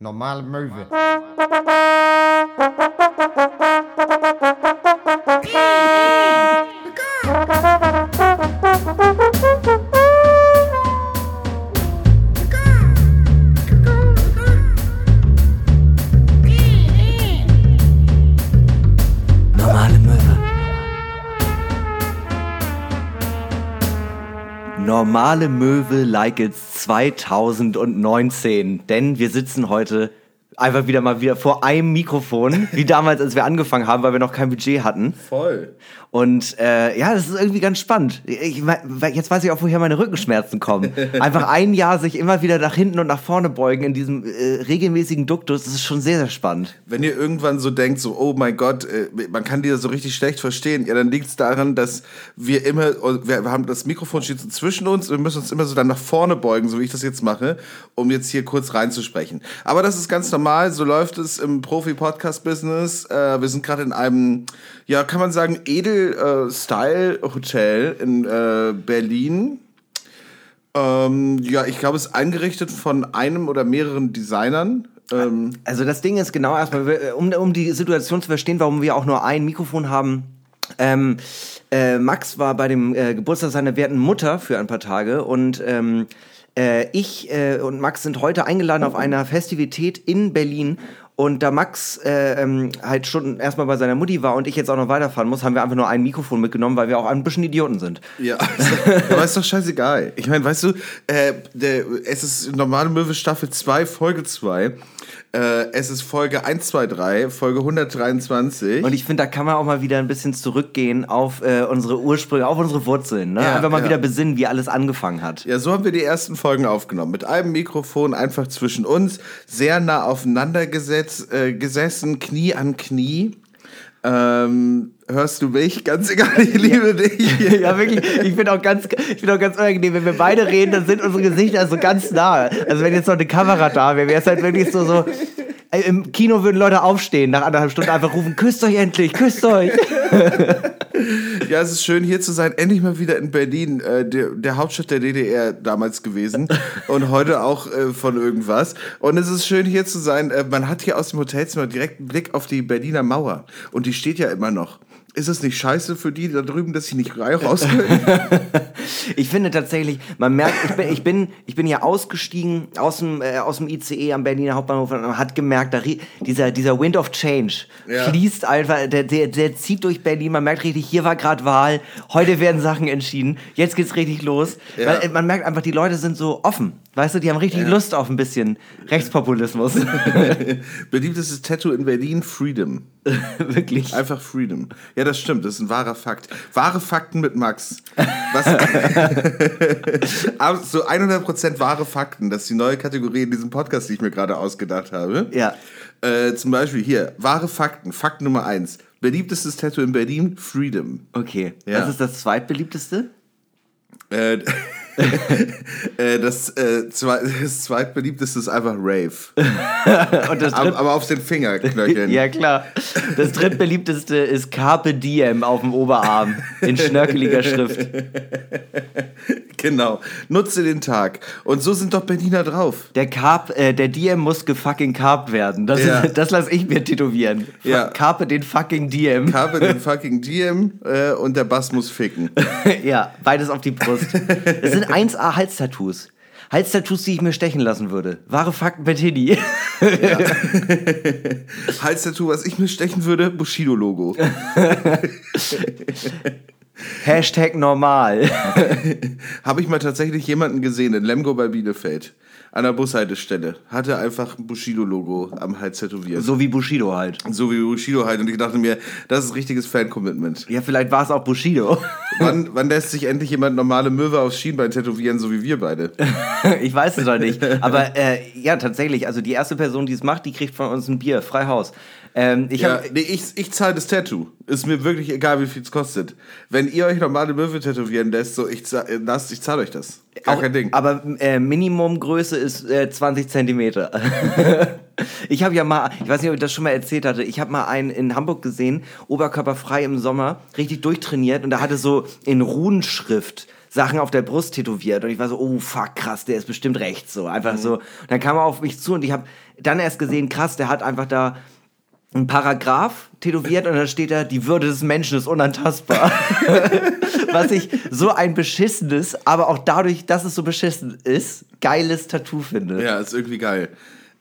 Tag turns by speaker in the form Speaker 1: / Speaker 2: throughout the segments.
Speaker 1: Normale Möwe.
Speaker 2: Normale Möwe like it's 2019. Denn wir sitzen heute einfach wieder mal wieder vor einem Mikrofon, wie damals, als wir angefangen haben, weil wir noch kein Budget hatten.
Speaker 3: Voll.
Speaker 2: Und äh, ja, das ist irgendwie ganz spannend. Ich, jetzt weiß ich auch, woher meine Rückenschmerzen kommen. Einfach ein Jahr sich immer wieder nach hinten und nach vorne beugen in diesem äh, regelmäßigen Duktus, das ist schon sehr, sehr spannend.
Speaker 3: Wenn ihr irgendwann so denkt, so, oh mein Gott, äh, man kann die so richtig schlecht verstehen, ja, dann liegt es daran, dass wir immer, wir haben das Mikrofon steht so zwischen uns, wir müssen uns immer so dann nach vorne beugen, so wie ich das jetzt mache, um jetzt hier kurz reinzusprechen. Aber das ist ganz normal, so läuft es im Profi-Podcast-Business. Äh, wir sind gerade in einem, ja, kann man sagen, Edel-Style-Hotel in äh, Berlin. Ähm, ja, ich glaube, es ist eingerichtet von einem oder mehreren Designern. Ähm,
Speaker 2: Also das Ding ist genau erstmal, wir- um, um die Situation zu verstehen, warum wir auch nur ein Mikrofon haben. Ähm, äh, Max war bei dem äh, Geburtstag seiner werten Mutter für ein paar Tage und ähm, äh, ich äh, und Max sind heute eingeladen auf einer Festivität in Berlin. Und da Max äh, ähm, halt schon erstmal bei seiner Mutti war und ich jetzt auch noch weiterfahren muss, haben wir einfach nur ein Mikrofon mitgenommen, weil wir auch ein bisschen Idioten sind.
Speaker 3: Ja, aber ist doch scheißegal. Ich meine, weißt du, äh, der, es ist normale Möwe Staffel 2, Folge 2. Äh, es ist Folge 1, 2, 3, Folge 123.
Speaker 2: Und ich finde, da kann man auch mal wieder ein bisschen zurückgehen auf äh, unsere Ursprünge, auf unsere Wurzeln. Ne?
Speaker 3: Ja,
Speaker 2: Einfach mal
Speaker 3: ja.
Speaker 2: wieder besinnen, wie alles angefangen hat.
Speaker 3: ja, so haben wir die ersten Folgen aufgenommen. Mit einem Mikrofon einfach zwischen uns, sehr nah aufeinander gesetzt, äh, gesessen, Knie an Knie. Ähm, hörst du mich? Ganz egal, ich liebe dich.
Speaker 2: ja, wirklich. Ich bin auch ganz, ich bin auch ganz unangenehm. Wenn wir beide reden, dann sind unsere Gesichter so ganz nah. Also wenn jetzt noch eine Kamera da wäre, wäre es halt wirklich so, so. Ey, Im Kino würden Leute aufstehen, nach anderthalb Stunden einfach rufen, küsst euch endlich, küsst euch.
Speaker 3: Ja, es ist schön hier zu sein. Endlich mal wieder in Berlin, äh, der, der Hauptstadt der DDR damals gewesen und heute auch äh, von irgendwas. Und es ist schön hier zu sein. Äh, man hat hier aus dem Hotelzimmer direkt einen Blick auf die Berliner Mauer und die steht ja immer noch. Ist es nicht scheiße für die da drüben, dass sie nicht raus können?
Speaker 2: Ich finde tatsächlich, man merkt, ich bin, ich bin, ich bin ja ausgestiegen aus dem, äh, aus dem ICE am Berliner Hauptbahnhof und man hat gemerkt, da, dieser, dieser Wind of Change
Speaker 3: Ja.
Speaker 2: fließt einfach, der, der, der zieht durch Berlin. Man merkt richtig, hier war gerade Wahl, heute werden Sachen entschieden, jetzt geht's richtig los.
Speaker 3: Ja.
Speaker 2: Weil, äh, man merkt einfach, die Leute sind so offen. Weißt du, die haben richtig Lust auf ein bisschen Rechtspopulismus.
Speaker 3: Beliebtestes Tattoo in Berlin, Freedom.
Speaker 2: Wirklich.
Speaker 3: Einfach Freedom. Ja, das stimmt, das ist ein wahrer Fakt. Wahre Fakten mit Max. Was, so 100% wahre Fakten, das ist die neue Kategorie in diesem Podcast, die ich mir gerade ausgedacht habe.
Speaker 2: Ja.
Speaker 3: Äh, zum Beispiel hier, wahre Fakten. Fakt Nummer 1. Beliebtestes Tattoo in Berlin, Freedom.
Speaker 2: Okay.
Speaker 3: Ja.
Speaker 2: Was ist das zweitbeliebteste?
Speaker 3: Äh, das, äh, zwei, das zweitbeliebteste ist einfach Rave.
Speaker 2: Das
Speaker 3: Aber, aber auf den Fingerknöcheln.
Speaker 2: Ja, klar. Das drittbeliebteste ist Carpe Diem auf dem Oberarm in schnörkeliger Schrift.
Speaker 3: Genau. Nutze den Tag. Und so sind doch Berliner drauf.
Speaker 2: Der Carp, äh, der Diem muss gefucking Carp werden. Das,
Speaker 3: Ja.
Speaker 2: das lasse ich mir tätowieren.
Speaker 3: Ja.
Speaker 2: Carpe den fucking Diem.
Speaker 3: Habe den fucking Diem äh, und der Bass muss ficken.
Speaker 2: ja, beides auf die Brust. Das sind 1A Halstattoos. Halstattoos, die ich mir stechen lassen würde. Wahre Fakten mit Hini.
Speaker 3: Halstattoo, was ich mir stechen würde, Bushido-Logo.
Speaker 2: Hashtag normal.
Speaker 3: Habe ich mal tatsächlich jemanden gesehen in Lemgo bei Bielefeld. An der Bushaltestelle. Hatte einfach ein Bushido-Logo am Hals tätowiert. So,
Speaker 2: So wie Bushido halt.
Speaker 3: wie Bushido halt. Und ich dachte mir, das ist richtiges Fan-Commitment.
Speaker 2: Ja, vielleicht war es auch Bushido.
Speaker 3: Wann, wann lässt sich endlich jemand normale Möwe aufs Schienbein tätowieren, so wie wir beide?
Speaker 2: Ich weiß es noch nicht. Aber äh, ja, tatsächlich. Also die erste Person, die es macht, die kriegt von uns ein Bier. Frei Haus. Ähm, ich
Speaker 3: Ja,
Speaker 2: hab,
Speaker 3: nee, ich, ich zahle das Tattoo. Ist mir wirklich egal, wie viel es kostet. Wenn ihr euch normale Möwe tätowieren lässt, so ich, zahl- äh, lasst, ich zahle euch das. Gar
Speaker 2: Auch-
Speaker 3: kein Ding.
Speaker 2: Aber äh, Minimumgröße ist äh, 20 Zentimeter. ich habe ja mal, ich weiß nicht, ob ich das schon mal erzählt hatte, ich habe mal einen in Hamburg gesehen, oberkörperfrei im Sommer, richtig durchtrainiert und da hatte so in Runenschrift Sachen auf der Brust tätowiert und ich war so, oh fuck, krass, der ist bestimmt rechts so, einfach so. Und dann kam er auf mich zu und ich habe dann erst gesehen, krass, der hat einfach da ein Paragraph tätowiert und da steht da, die Würde des Menschen ist unantastbar. Was ich so ein beschissenes, aber auch dadurch, dass es so beschissen ist, geiles Tattoo finde.
Speaker 3: Ja, ist irgendwie geil.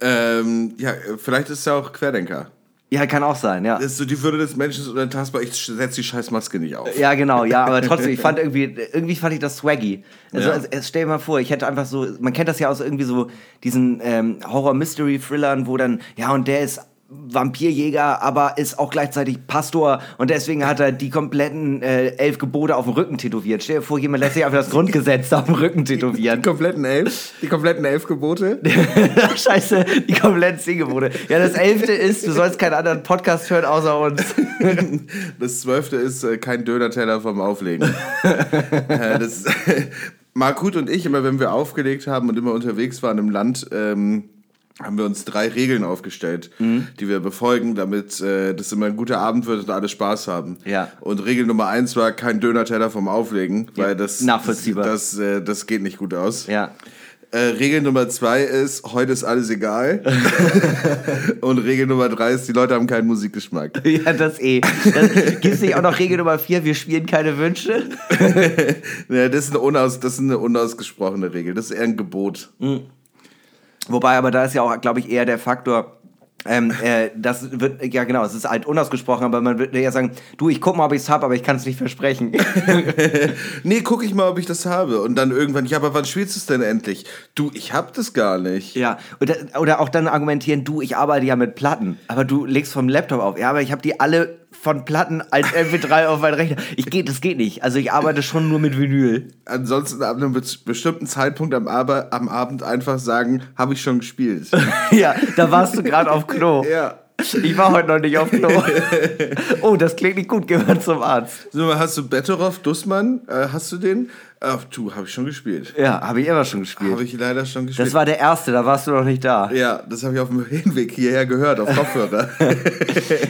Speaker 3: Ähm, ja, vielleicht ist er auch Querdenker.
Speaker 2: Ja, kann auch sein, ja.
Speaker 3: Das ist so die Würde des Menschen ist unantastbar. Ich setze die scheiß Maske nicht auf.
Speaker 2: Ja, genau, ja, aber trotzdem, ich fand irgendwie, irgendwie fand ich das swaggy. Also,
Speaker 3: Ja.
Speaker 2: also, stell dir mal vor, ich hätte einfach so, man kennt das ja aus irgendwie so diesen ähm, Horror-Mystery-Thrillern, wo dann, ja, und der ist Vampirjäger, aber ist auch gleichzeitig Pastor und deswegen hat er die kompletten äh, elf Gebote auf dem Rücken tätowiert. Stell dir vor, jemand lässt sich einfach das Grundgesetz auf dem Rücken tätowieren.
Speaker 3: Die kompletten elf, die kompletten elf Gebote.
Speaker 2: Scheiße, die kompletten zehn Gebote. Ja, das elfte ist, du sollst keinen anderen Podcast hören außer uns.
Speaker 3: Das zwölfte ist äh, kein Döner-Teller vom Auflegen. äh, das, Markut und ich, immer wenn wir aufgelegt haben und immer unterwegs waren im Land, ähm, haben wir uns drei Regeln aufgestellt,
Speaker 2: Mhm.
Speaker 3: die wir befolgen, damit äh, das immer ein guter Abend wird und alle Spaß haben.
Speaker 2: Ja.
Speaker 3: Und Regel Nummer eins war kein Döner-Teller vom Auflegen, weil das,
Speaker 2: nachvollziehbar.
Speaker 3: das, das, äh, das geht nicht gut aus.
Speaker 2: Ja.
Speaker 3: Äh, Regel Nummer zwei ist, heute ist alles egal. und Regel Nummer drei ist, die Leute haben keinen Musikgeschmack.
Speaker 2: Ja, das eh. Gibt es nicht auch noch Regel Nummer vier, wir spielen keine Wünsche?
Speaker 3: Ja, das, ist eine unaus, das ist eine unausgesprochene Regel. Das ist eher ein Gebot.
Speaker 2: Wobei, aber da ist ja auch, glaube ich, eher der Faktor, ähm, äh, das wird, ja genau, es ist halt unausgesprochen, aber man würde ja sagen, du, ich guck mal, ob ich es habe, aber ich kann es nicht versprechen.
Speaker 3: Nee, guck ich mal, ob ich das habe. Und dann irgendwann, ja, aber wann spielst du es denn endlich? Du, ich hab das gar nicht.
Speaker 2: ja, oder, oder auch dann argumentieren, du, ich arbeite ja mit Platten, aber du legst vom Laptop auf. Ja, aber ich habe die alle von Platten als MP3 auf meinen Rechner. Ich geht, das geht nicht. Also ich arbeite schon nur mit Vinyl.
Speaker 3: Ansonsten ab einem be- bestimmten Zeitpunkt am, Arbe am Abend einfach sagen, habe ich schon gespielt.
Speaker 2: ja, da warst du gerade auf Klo.
Speaker 3: ja.
Speaker 2: Ich war heute noch nicht auf Klo. oh, das klingt nicht gut, geh mal zum Arzt.
Speaker 3: So, hast du Betteroff, Dussmann? Äh, hast du den? Ach, du, habe ich schon gespielt.
Speaker 2: Ja, habe ich immer schon gespielt.
Speaker 3: Habe ich leider schon gespielt.
Speaker 2: Das war der erste, da warst du noch nicht da.
Speaker 3: ja, das habe ich auf dem Hinweg hierher gehört, auf Kopfhörer.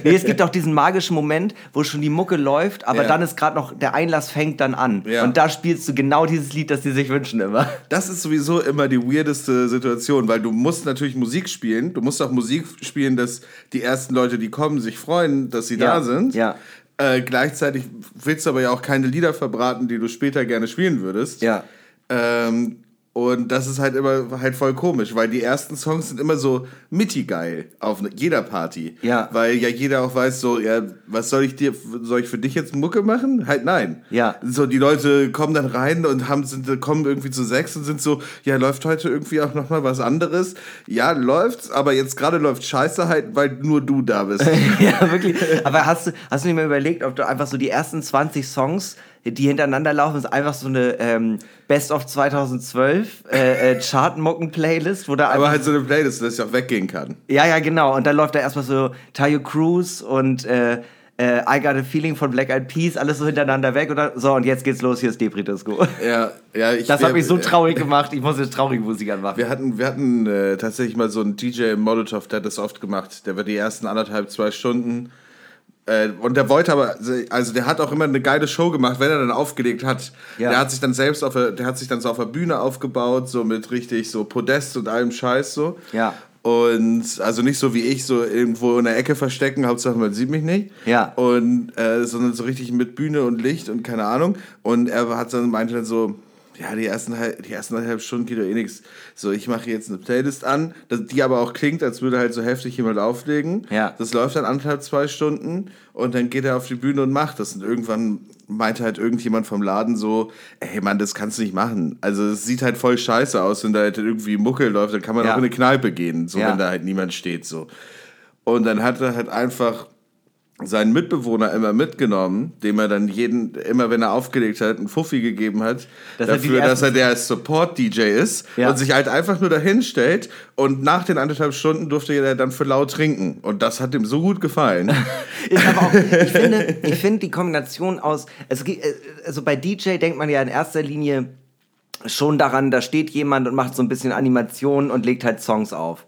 Speaker 2: Nee, es gibt auch diesen magischen Moment, wo schon die Mucke läuft, aber
Speaker 3: Ja.
Speaker 2: dann ist gerade noch, der Einlass fängt dann an.
Speaker 3: Ja.
Speaker 2: Und da spielst du genau dieses Lied, das sie sich wünschen immer.
Speaker 3: Das ist sowieso immer die weirdeste Situation, weil du musst natürlich Musik spielen. Du musst auch Musik spielen, dass die ersten Leute, die kommen, sich freuen, dass sie
Speaker 2: Ja,
Speaker 3: da sind.
Speaker 2: ja.
Speaker 3: Äh, gleichzeitig willst du aber ja auch keine Lieder verbraten, die du später gerne spielen würdest.
Speaker 2: Ja.
Speaker 3: Ähm, und das ist halt immer halt voll komisch, weil die ersten Songs sind immer so mitty-geil auf jeder Party.
Speaker 2: Ja.
Speaker 3: Weil ja jeder auch weiß, so, ja, was soll ich dir, soll ich für dich jetzt Mucke machen? Halt nein.
Speaker 2: Ja.
Speaker 3: So, die Leute kommen dann rein und haben, sind, kommen irgendwie zu sechs und sind so, ja, läuft heute irgendwie auch nochmal was anderes? Ja, läuft's, aber jetzt gerade läuft Scheiße halt, weil nur du da bist.
Speaker 2: ja, wirklich. Aber hast du, hast du nicht mal überlegt, ob du einfach so die ersten 20 Songs, die hintereinander laufen, ist einfach so eine ähm, Best of 2012 äh, äh, Chartmucken-Playlist, wo da einfach
Speaker 3: aber halt so eine Playlist, dass ich auch weggehen kann.
Speaker 2: Ja, ja, genau. Und dann läuft da erstmal so Tayo Cruz und äh, äh, I Got a Feeling von Black Eyed Peas, alles so hintereinander weg. Dann, so, und jetzt geht's los, hier ist Depri Disco.
Speaker 3: Ja, ja, ich
Speaker 2: Das hat mich so traurig gemacht, ich muss jetzt traurige Musik anmachen.
Speaker 3: Wir hatten, wir hatten äh, tatsächlich mal so einen DJ im Molotov, der hat das oft gemacht. Der war die ersten anderthalb, zwei Stunden. Äh, und der wollte aber, also der hat auch immer eine geile Show gemacht, wenn er dann aufgelegt hat.
Speaker 2: Ja.
Speaker 3: Der hat sich dann selbst auf der, der hat sich dann so auf der Bühne aufgebaut, so mit richtig so Podest und allem Scheiß so.
Speaker 2: Ja.
Speaker 3: Und also nicht so wie ich, so irgendwo in der Ecke verstecken, Hauptsache man sieht mich nicht.
Speaker 2: Ja.
Speaker 3: Und äh, sondern so richtig mit Bühne und Licht und keine Ahnung. Und er hat dann meinte dann so, ja, die ersten, die ersten eineinhalb Stunden geht doch eh nichts. So, ich mache jetzt eine Playlist an, die aber auch klingt, als würde halt so heftig jemand auflegen.
Speaker 2: Ja.
Speaker 3: Das läuft dann anderthalb, zwei Stunden und dann geht er auf die Bühne und macht das. Und irgendwann meinte halt irgendjemand vom Laden so, ey Mann, das kannst du nicht machen. Also es sieht halt voll scheiße aus, wenn da halt irgendwie Mucke läuft, dann kann man
Speaker 2: Ja.
Speaker 3: auch in eine Kneipe gehen, so
Speaker 2: Ja.
Speaker 3: wenn da halt niemand steht. so. Und dann hat er halt einfach seinen Mitbewohner immer mitgenommen, dem er dann jeden, immer wenn er aufgelegt hat, einen Fuffi gegeben hat,
Speaker 2: Dass er die
Speaker 3: dafür, dass er der Support-DJ ist
Speaker 2: Ja.
Speaker 3: und sich halt einfach nur dahin stellt und nach den anderthalb Stunden durfte er dann für laut trinken. Und das hat ihm so gut gefallen.
Speaker 2: Aber auch, ich finde, ich finde die Kombination aus, es, äh, also bei DJ denkt man ja in erster Linie schon daran, da steht jemand und macht so ein bisschen Animation und legt halt Songs auf.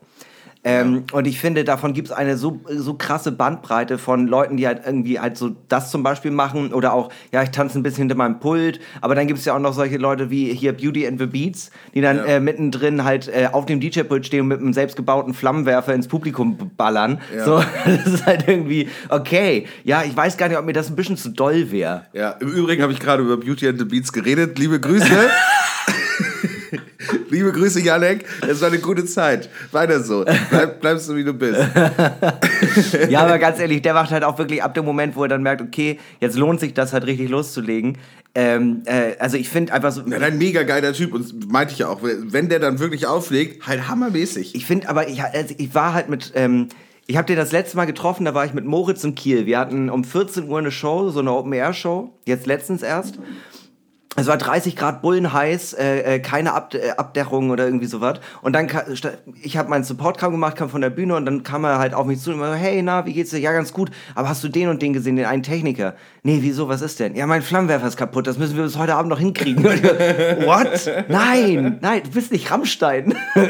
Speaker 2: Ähm, und ich finde, davon gibt es eine so, so krasse Bandbreite von Leuten, die halt irgendwie halt so das zum Beispiel machen oder auch, ja, ich tanze ein bisschen hinter meinem Pult, aber dann gibt es ja auch noch solche Leute wie hier Beauty and the Beats, die dann
Speaker 3: Ja.
Speaker 2: äh, mittendrin halt äh, auf dem DJ-Pult stehen und mit einem selbstgebauten Flammenwerfer ins Publikum ballern.
Speaker 3: Ja.
Speaker 2: So, das ist halt irgendwie, okay, ja, ich weiß gar nicht, ob mir das ein bisschen zu doll wäre.
Speaker 3: Ja, im Übrigen habe ich gerade über Beauty and the Beats geredet. Liebe Grüße. Liebe Grüße, Janek. Es war eine gute Zeit. Weiter so. Bleib, bleibst du, wie du bist.
Speaker 2: Ja, aber ganz ehrlich, der macht halt auch wirklich ab dem Moment, wo er dann merkt, okay, jetzt lohnt sich das halt richtig loszulegen. Ähm, äh, also ich finde einfach so,
Speaker 3: Ja, ein mega geiler Typ. Und meinte ich ja auch, wenn der dann wirklich auflegt, halt hammermäßig.
Speaker 2: ich finde aber, ich, also ich war halt mit, ähm, ich habe den das letzte Mal getroffen, da war ich mit Moritz in Kiel. Wir hatten um 14 Uhr eine Show, so eine Open-Air-Show, jetzt letztens erst. Es war 30 Grad bullenheiß, äh, äh, keine Ab äh, Abdächerung oder irgendwie sowas. Und dann, ich habe meinen Support-Kram gemacht, kam von der Bühne und dann kam er halt auf mich zu und war so, hey, na, wie geht's dir? Ja, ganz gut. Aber hast du den und den gesehen, den einen Techniker? Nee, wieso, was ist denn? Ja, mein Flammenwerfer ist kaputt, das müssen wir bis heute Abend noch hinkriegen. What? Nein, nein, du bist nicht Rammstein.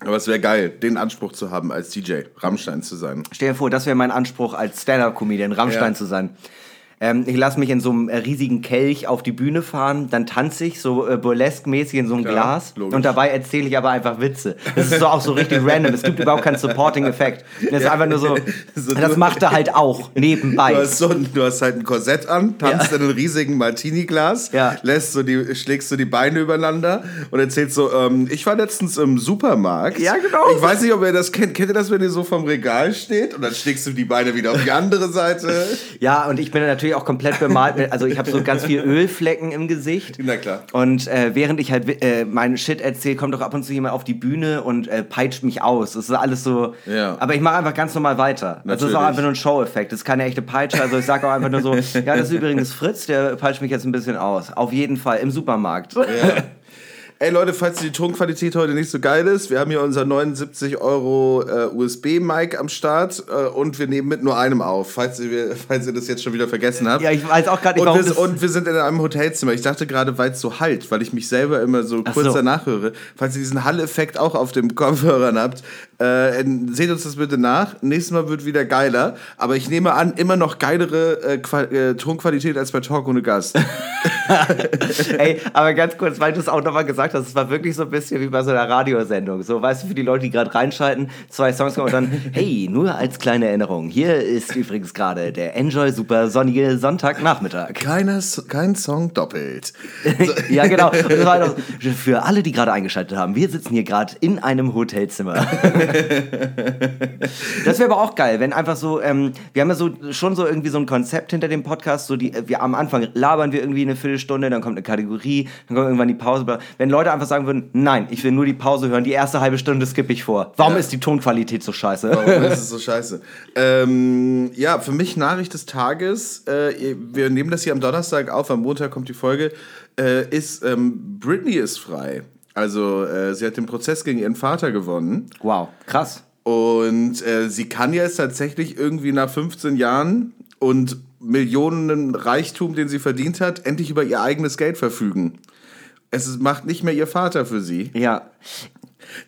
Speaker 3: Aber es wäre geil, den Anspruch zu haben, als DJ Rammstein zu sein.
Speaker 2: Stell dir vor, das wäre mein Anspruch als Stand-Up-Comedian, Rammstein
Speaker 3: Ja.
Speaker 2: zu sein. Ähm, ich lasse mich in so einem äh, riesigen Kelch auf die Bühne fahren, dann tanze ich so äh, burlesque-mäßig in so einem
Speaker 3: Klar,
Speaker 2: Glas
Speaker 3: logisch.
Speaker 2: und dabei erzähle ich aber einfach Witze. Das ist so auch so richtig random. Es gibt überhaupt keinen Supporting-Effekt. Das ist einfach nur so,
Speaker 3: So
Speaker 2: das macht er halt auch nebenbei.
Speaker 3: Du hast, so du hast halt ein Korsett an, tanzt
Speaker 2: Ja.
Speaker 3: in einem riesigen Martini-Glas,
Speaker 2: Ja.
Speaker 3: lässt so die, schlägst so die Beine übereinander und erzählst so, ähm, ich war letztens im Supermarkt.
Speaker 2: Ja, genau.
Speaker 3: Ich weiß nicht, ob ihr das kennt. Kennt ihr das, wenn ihr so vom Regal steht und dann schlägst du die Beine wieder auf die andere Seite?
Speaker 2: Ja, und ich bin natürlich auch komplett bemalt. Also ich habe so ganz viel Ölflecken im Gesicht.
Speaker 3: Na klar.
Speaker 2: Und äh, während ich halt äh, meinen Shit erzähle, kommt doch ab und zu jemand auf die Bühne und äh, peitscht mich aus. Das ist alles so.
Speaker 3: Ja.
Speaker 2: Aber ich mache einfach ganz normal weiter. Das ist auch
Speaker 3: Natürlich.
Speaker 2: einfach nur ein Show-Effekt. Das ist keine echte Peitsche. Also ich sage auch einfach nur so, ja, das ist übrigens Fritz, der peitscht mich jetzt ein bisschen aus. Auf jeden Fall im Supermarkt.
Speaker 3: Ja. Ey Leute, falls die Tonqualität heute nicht so geil ist, wir haben hier unser 79 Euro äh, USB-Mic am Start äh, und wir nehmen mit nur einem auf, falls ihr, falls ihr das jetzt schon wieder vergessen habt.
Speaker 2: Ja, ich weiß auch gerade nicht,
Speaker 3: Und
Speaker 2: warum
Speaker 3: wir,
Speaker 2: das...
Speaker 3: und wir sind in einem Hotelzimmer. Ich dachte gerade, weil es so halt, weil ich mich selber immer so
Speaker 2: Ach
Speaker 3: kurz
Speaker 2: so.
Speaker 3: danach höre. Falls ihr diesen Hall-Effekt auch auf den Kopfhörern habt, äh, seht uns das bitte nach. Nächstes Mal wird wieder geiler. Aber ich nehme an, immer noch geilere äh, äh, Tonqualität als bei Talk ohne Gast.
Speaker 2: Ey, aber ganz kurz, weil du es auch nochmal gesagt hast, es war wirklich so ein bisschen wie bei so einer Radiosendung. So, weißt du, für die Leute, die gerade reinschalten, zwei Songs kommen und dann, hey, nur als kleine Erinnerung, hier ist übrigens gerade der Enjoy Super sonnige Sonntagnachmittag.
Speaker 3: Keiner, kein Song doppelt.
Speaker 2: ja, genau. Für alle, die gerade eingeschaltet haben, wir sitzen hier gerade in einem Hotelzimmer. das wäre aber auch geil, wenn einfach so, ähm, wir haben ja so schon so irgendwie so ein Konzept hinter dem Podcast, so die, wir am Anfang labern wir irgendwie eine Viertelstunde, dann kommt eine Kategorie, dann kommt irgendwann die Pause. Wenn Leute einfach sagen würden, nein, ich will nur die Pause hören, die erste halbe Stunde skippe ich vor. Warum
Speaker 3: Ja.
Speaker 2: ist die Tonqualität so scheiße?
Speaker 3: Warum ist es so scheiße? Ähm, ja, für mich Nachricht des Tages. Äh, wir nehmen das hier am Donnerstag auf, am Montag kommt die Folge. Äh, ist ähm, Britney ist frei. Also äh, sie hat den Prozess gegen ihren Vater gewonnen.
Speaker 2: Wow, krass.
Speaker 3: Und äh, sie kann jetzt tatsächlich irgendwie nach 15 Jahren und Millionen Reichtum, den sie verdient hat, endlich über ihr eigenes Geld verfügen. Es macht nicht mehr ihr Vater für sie.
Speaker 2: Ja.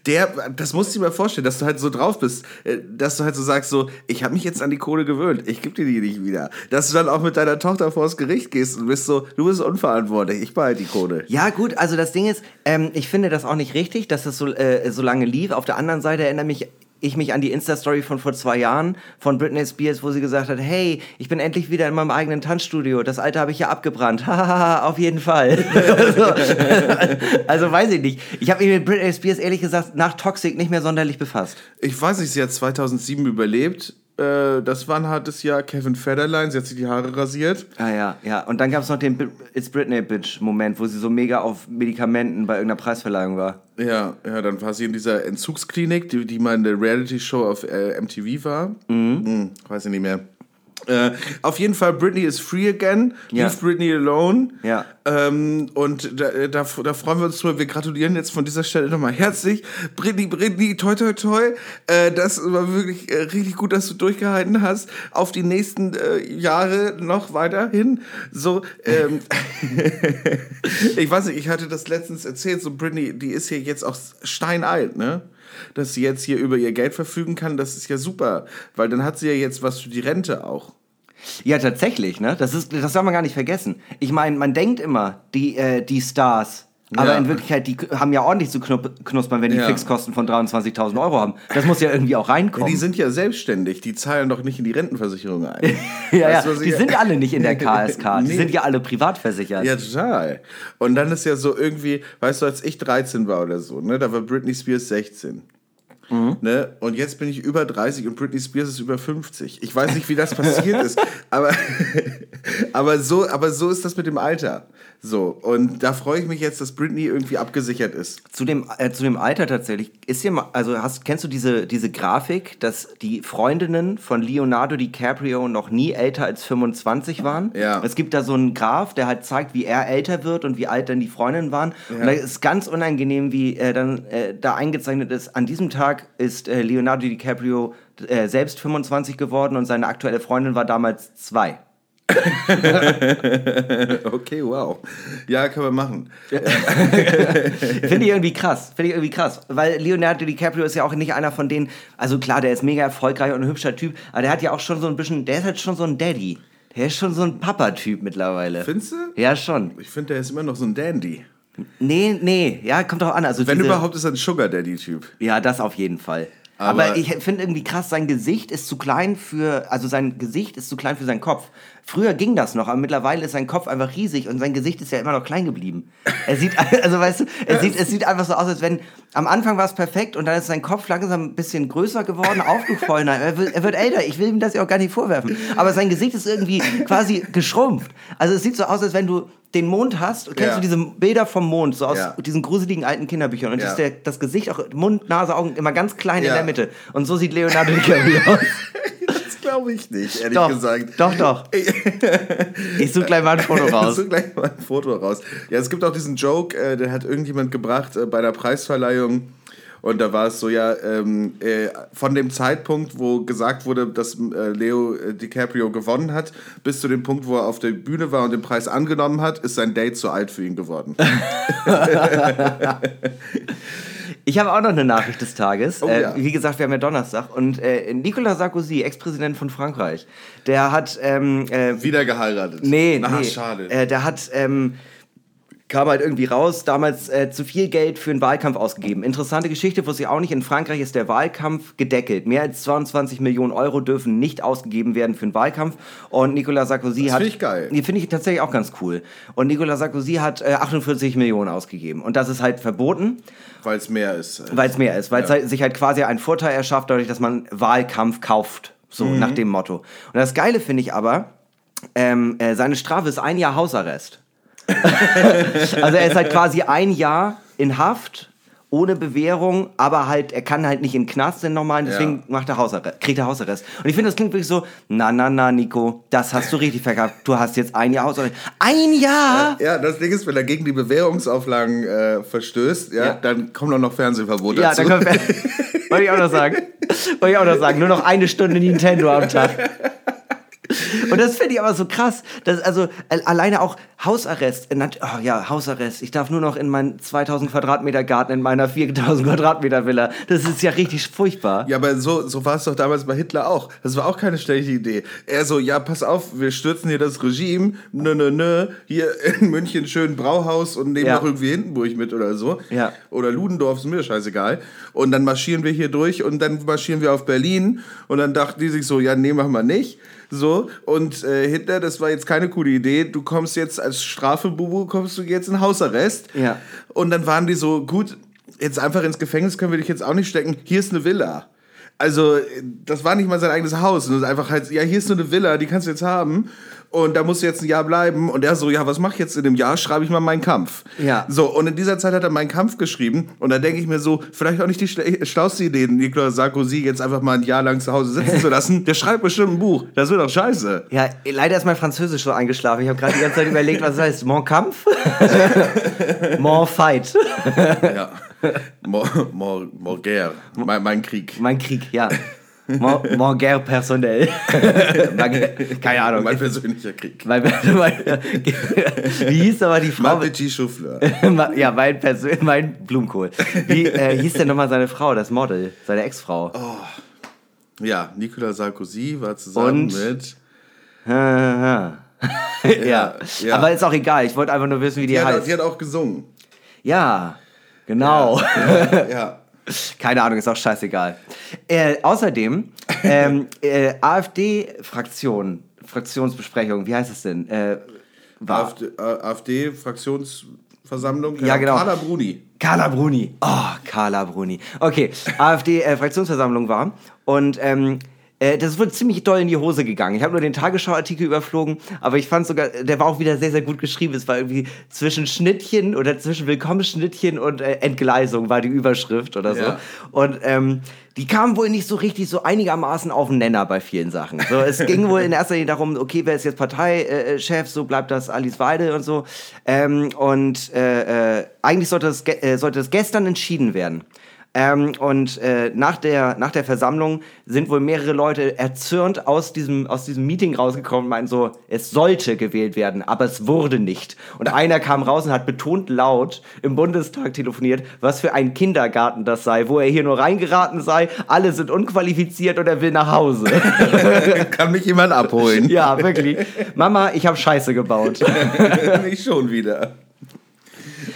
Speaker 3: Der, das musst du dir mal vorstellen, dass du halt so drauf bist, äh, dass du halt so sagst, so, ich habe mich jetzt an die Kohle gewöhnt, ich gebe dir die nicht wieder. Dass du dann auch mit deiner Tochter vors Gericht gehst und bist so, du bist unverantwortlich, ich behalte die Kohle.
Speaker 2: Ja, gut, also das Ding ist, ähm, ich finde das auch nicht richtig, dass das so, äh, so lange lief. Auf der anderen Seite erinnere mich ich mich an die Insta-Story von vor zwei Jahren von Britney Spears, wo sie gesagt hat, hey, ich bin endlich wieder in meinem eigenen Tanzstudio. Das alte habe ich ja abgebrannt. Hahaha, auf jeden Fall. also, also weiß ich nicht. Ich habe mich mit Britney Spears ehrlich gesagt nach Toxic nicht mehr sonderlich befasst.
Speaker 3: Ich weiß nicht, sie hat 2007 überlebt, äh, das war ein hartes Jahr. Kevin Federline, sie hat sich die Haare rasiert.
Speaker 2: Ah ja, ja. Und dann gab es noch den It's Britney Bitch Moment, wo sie so mega auf Medikamenten bei irgendeiner Preisverleihung war.
Speaker 3: Ja, ja, dann war sie in dieser Entzugsklinik, die, die mal eine Reality-Show auf äh, MTV war. Mhm. weiß ich nicht mehr. Äh, auf jeden Fall, Britney is free again.
Speaker 2: Ja.
Speaker 3: Leave Britney alone.
Speaker 2: Ja.
Speaker 3: Ähm, und da, da, da freuen wir uns drüber. Wir gratulieren jetzt von dieser Stelle nochmal herzlich. Britney, Britney, toi, toi, toi. Äh, das war wirklich äh, richtig gut, dass du durchgehalten hast. Auf die nächsten äh, Jahre noch weiterhin. So, ähm, ich weiß nicht, ich hatte das letztens erzählt. So, Britney, die ist hier jetzt auch steinalt, ne? Dass sie jetzt hier über ihr Geld verfügen kann, das ist ja super, weil dann hat sie ja jetzt was für die Rente auch.
Speaker 2: Ja, tatsächlich, ne? Das, ist, das darf man gar nicht vergessen. Ich meine, man denkt immer, die, äh, die Stars, aber
Speaker 3: Ja.
Speaker 2: in Wirklichkeit, die haben ja ordentlich zu knuspern, wenn die
Speaker 3: Ja.
Speaker 2: Fixkosten von 23.000 Euro haben. Das muss ja irgendwie auch
Speaker 3: Ja,
Speaker 2: reinkommen.
Speaker 3: die sind ja selbstständig, die zahlen doch nicht in die Rentenversicherung ein.
Speaker 2: ja, ja,
Speaker 3: Weißt was
Speaker 2: die
Speaker 3: ich-
Speaker 2: sind alle nicht in der KSK. Die
Speaker 3: Nee.
Speaker 2: sind ja alle privat versichert.
Speaker 3: Ja, total. Und dann ist ja so irgendwie, weißt du, als ich 13 war oder so, ne, da war Britney Spears 16.
Speaker 2: Mhm.
Speaker 3: Ne? Und jetzt bin ich über 30 und Britney Spears ist über 50. Ich weiß nicht, wie das passiert ist, aber, aber, so, aber so ist das mit dem Alter. So, und da freue ich mich jetzt, dass Britney irgendwie abgesichert ist.
Speaker 2: Zu dem, äh, zu dem Alter tatsächlich, ist dir mal, also hast, kennst du diese, diese Grafik, dass die Freundinnen von Leonardo DiCaprio noch nie älter als 25 waren?
Speaker 3: Ja.
Speaker 2: Es gibt da so einen Graph, der halt zeigt, wie er älter wird und wie alt dann die Freundinnen waren. Und da ist ganz unangenehm, wie äh, dann äh, da eingezeichnet ist, an diesem Tag ist äh, Leonardo DiCaprio äh, selbst 25 geworden und seine aktuelle Freundin war damals zwei.
Speaker 3: Okay, wow. Ja, können wir machen.
Speaker 2: Finde ich irgendwie krass. Finde ich irgendwie krass. Weil Leonardo DiCaprio ist ja auch nicht einer von denen, also klar, der ist mega erfolgreich und ein hübscher Typ, aber der hat ja auch schon so ein bisschen, der ist halt schon so ein Daddy. Der ist schon so ein Papa-Typ mittlerweile.
Speaker 3: Findest du?
Speaker 2: Ja, schon.
Speaker 3: Ich finde, der ist immer noch so ein Dandy.
Speaker 2: Nee, nee, ja, kommt drauf an. Also
Speaker 3: Wenn
Speaker 2: diese,
Speaker 3: überhaupt ist er ein Sugar Daddy-Typ.
Speaker 2: Ja, das auf jeden Fall. Aber,
Speaker 3: Aber-
Speaker 2: ich finde irgendwie krass, sein Gesicht ist zu klein für, also sein Gesicht ist zu klein für seinen Kopf. Früher ging das noch, aber mittlerweile ist sein Kopf einfach riesig und sein Gesicht ist ja immer noch klein geblieben. Er sieht, also weißt du, er sieht, es sieht einfach so aus, als wenn, am Anfang war es perfekt und dann ist sein Kopf langsam ein bisschen größer geworden, aufgequollener. Er wird, er wird älter, ich will ihm das ja auch gar nicht vorwerfen. Aber sein Gesicht ist irgendwie quasi geschrumpft. Also es sieht so aus, als wenn du den Mond hast. Kennst
Speaker 3: Ja.
Speaker 2: du diese Bilder vom Mond, so aus
Speaker 3: Ja.
Speaker 2: diesen gruseligen alten Kinderbüchern? Und
Speaker 3: Ja.
Speaker 2: ist der, das Gesicht auch Mund, Nase, Augen immer ganz klein in der Mitte. Und so sieht Leonardo DiCaprio aus.
Speaker 3: Das glaube ich nicht, ehrlich
Speaker 2: Doch,
Speaker 3: gesagt.
Speaker 2: doch, doch. Ich suche gleich mal ein Foto raus.
Speaker 3: So gleich mal ein Foto raus. Ja, es gibt auch diesen Joke, äh, der hat irgendjemand gebracht äh, bei der Preisverleihung. Und da war es so, ja, ähm, äh, von dem Zeitpunkt, wo gesagt wurde, dass äh, Leo äh, DiCaprio gewonnen hat, bis zu dem Punkt, wo er auf der Bühne war und den Preis angenommen hat, ist sein Date zu alt für ihn geworden.
Speaker 2: Ich habe auch noch eine Nachricht des Tages.
Speaker 3: Oh,
Speaker 2: äh,
Speaker 3: ja.
Speaker 2: Wie gesagt, wir haben ja Donnerstag. Und äh, Nicolas Sarkozy, Ex-Präsident von Frankreich, der hat. Ähm, äh,
Speaker 3: Wieder geheiratet.
Speaker 2: nee,
Speaker 3: Na,
Speaker 2: nee.
Speaker 3: schade.
Speaker 2: Äh, der hat. Ähm, kam halt irgendwie raus, damals äh, zu viel Geld für einen Wahlkampf ausgegeben. Interessante Geschichte, wusste ich auch nicht. In Frankreich ist der Wahlkampf gedeckelt. Mehr als 22 Millionen Euro dürfen nicht ausgegeben werden für einen Wahlkampf. Und Nicolas Sarkozy
Speaker 3: Das
Speaker 2: hat.
Speaker 3: find ich geil.
Speaker 2: Die finde ich tatsächlich auch ganz cool. Und Nicolas Sarkozy hat äh, 48 Millionen ausgegeben. Und das ist halt verboten.
Speaker 3: Weil es mehr ist.
Speaker 2: Weil es mehr ist, weil es
Speaker 3: Ja.
Speaker 2: halt, sich halt quasi einen Vorteil erschafft, dadurch, dass man Wahlkampf kauft. So,
Speaker 3: Mhm.
Speaker 2: nach dem Motto. Und das Geile finde ich aber, ähm, äh, seine Strafe ist ein Jahr Hausarrest. also er ist halt quasi ein Jahr in Haft, ohne Bewährung, aber halt, er kann halt nicht in den Knast, den normalen, deswegen
Speaker 3: Ja.
Speaker 2: macht er Hausarrest, kriegt er Hausarrest. Und ich finde, das klingt wirklich so, na, na, na, Nico, das hast du richtig verkauft. Du hast jetzt ein Jahr Hausarrest. Ein Jahr?
Speaker 3: Ja, das Ding ist, wenn er gegen die Bewährungsauflagen äh, verstößt, ja,
Speaker 2: Ja.
Speaker 3: dann kommt auch noch Fernsehverbot
Speaker 2: Ja,
Speaker 3: dazu.
Speaker 2: da kommt. Wollte ich auch noch sagen. Wollte ich auch noch sagen. Nur noch eine Stunde Nintendo am Tag. Und das finde ich aber so krass. Dass also alleine auch Hausarrest. Oh ja, Hausarrest. Ich darf nur noch in meinen 2000 Quadratmeter Garten in meiner 4000 Quadratmeter Villa. Das ist ja richtig furchtbar.
Speaker 3: Ja, aber so, so war es doch damals bei Hitler auch. Das war auch keine schlechte Idee. Er so, ja, pass auf, wir stürzen hier das Regime. Nö, nö, nö. Hier in München schön Brauhaus und nehmen
Speaker 2: Ja.
Speaker 3: noch irgendwie Hindenburg mit oder so.
Speaker 2: Ja.
Speaker 3: Oder Ludendorff, ist mir scheißegal. Und dann marschieren wir hier durch und dann marschieren wir auf Berlin. Und dann dachten die sich so, ja, nee, machen wir nicht. So, und äh, Hitler, das war jetzt keine coole Idee. Du kommst jetzt als Strafe, Bubu, kommst du jetzt in Hausarrest.
Speaker 2: Ja.
Speaker 3: Und dann waren die so, gut, jetzt einfach ins Gefängnis können wir dich jetzt auch nicht stecken. Hier ist eine Villa. Also, das war nicht mal sein eigenes Haus. Ist einfach halt, ja, hier ist nur eine Villa, die kannst du jetzt haben. Und da musst du jetzt ein Jahr bleiben. Und er so, ja, was mach ich jetzt in dem Jahr? Schreibe ich mal meinen Kampf.
Speaker 2: Ja.
Speaker 3: So, und in dieser Zeit hat er meinen Kampf geschrieben. Und da denke ich mir so, vielleicht auch nicht die schle- schlauste Idee, Nicolas Sarkozy jetzt einfach mal ein Jahr lang zu Hause sitzen zu lassen. Der schreibt bestimmt ein Buch. Das wird doch scheiße.
Speaker 2: Ja, leider ist mein Französisch so eingeschlafen. Ich habe gerade die ganze Zeit überlegt, was das heißt. Mon Kampf? Mon Fight.
Speaker 3: Ja. Mor, mor, mor guerre. Mein, mein Krieg.
Speaker 2: Mein Krieg, ja. Mon, mon guerre personnel. Keine Ahnung.
Speaker 3: Mein persönlicher Krieg.
Speaker 2: Mein, mein, wie hieß aber die Frau?
Speaker 3: Mein Petit Chauffeur.
Speaker 2: ja, mein, Persön mein Blumenkohl. Wie äh, hieß denn nochmal seine Frau, das Model, seine Ex-Frau?
Speaker 3: Oh. Ja, Nicolas Sarkozy war zusammen
Speaker 2: Und?
Speaker 3: mit.
Speaker 2: ja. ja.
Speaker 3: ja.
Speaker 2: aber ist auch egal. Ich wollte einfach nur wissen, wie die,
Speaker 3: Die hat,
Speaker 2: heißt.
Speaker 3: die hat auch gesungen.
Speaker 2: Ja, genau.
Speaker 3: Ja, ja.
Speaker 2: Keine Ahnung, ist auch scheißegal. Äh, außerdem, ähm, äh, AfD-Fraktion, Fraktionsbesprechung, wie heißt es denn? Äh, war
Speaker 3: AfD, äh, AfD-Fraktionsversammlung.
Speaker 2: Ja, genau.
Speaker 3: Carla Bruni.
Speaker 2: Carla Bruni. Oh, Carla Bruni. Okay, AfD-Fraktionsversammlung war. Und ähm, äh, das wurde ziemlich doll in die Hose gegangen. Ich habe nur den Tagesschau-Artikel überflogen, aber ich fand sogar, der war auch wieder sehr, sehr gut geschrieben. Es war irgendwie zwischen Schnittchen oder zwischen Willkommensschnittchen und äh, Entgleisung war die Überschrift oder so.
Speaker 3: Ja.
Speaker 2: Und ähm, die kamen wohl nicht so richtig so einigermaßen auf den Nenner bei vielen Sachen. So, es ging wohl in erster Linie darum, okay, wer ist jetzt Parteichef, so bleibt das Alice Weide und so. Ähm, und äh, äh, eigentlich sollte das, äh, sollte das gestern entschieden werden. Ähm, und äh, nach, der, nach der Versammlung sind wohl mehrere Leute erzürnt aus diesem, aus diesem Meeting rausgekommen und meinten so, es sollte gewählt werden, aber es wurde nicht. Und einer kam raus und hat betont laut im Bundestag telefoniert, was für ein Kindergarten das sei, wo er hier nur reingeraten sei, alle sind unqualifiziert und er will nach Hause.
Speaker 3: Kann mich jemand abholen?
Speaker 2: ja, wirklich. Mama, ich habe Scheiße gebaut.
Speaker 3: Nicht schon wieder.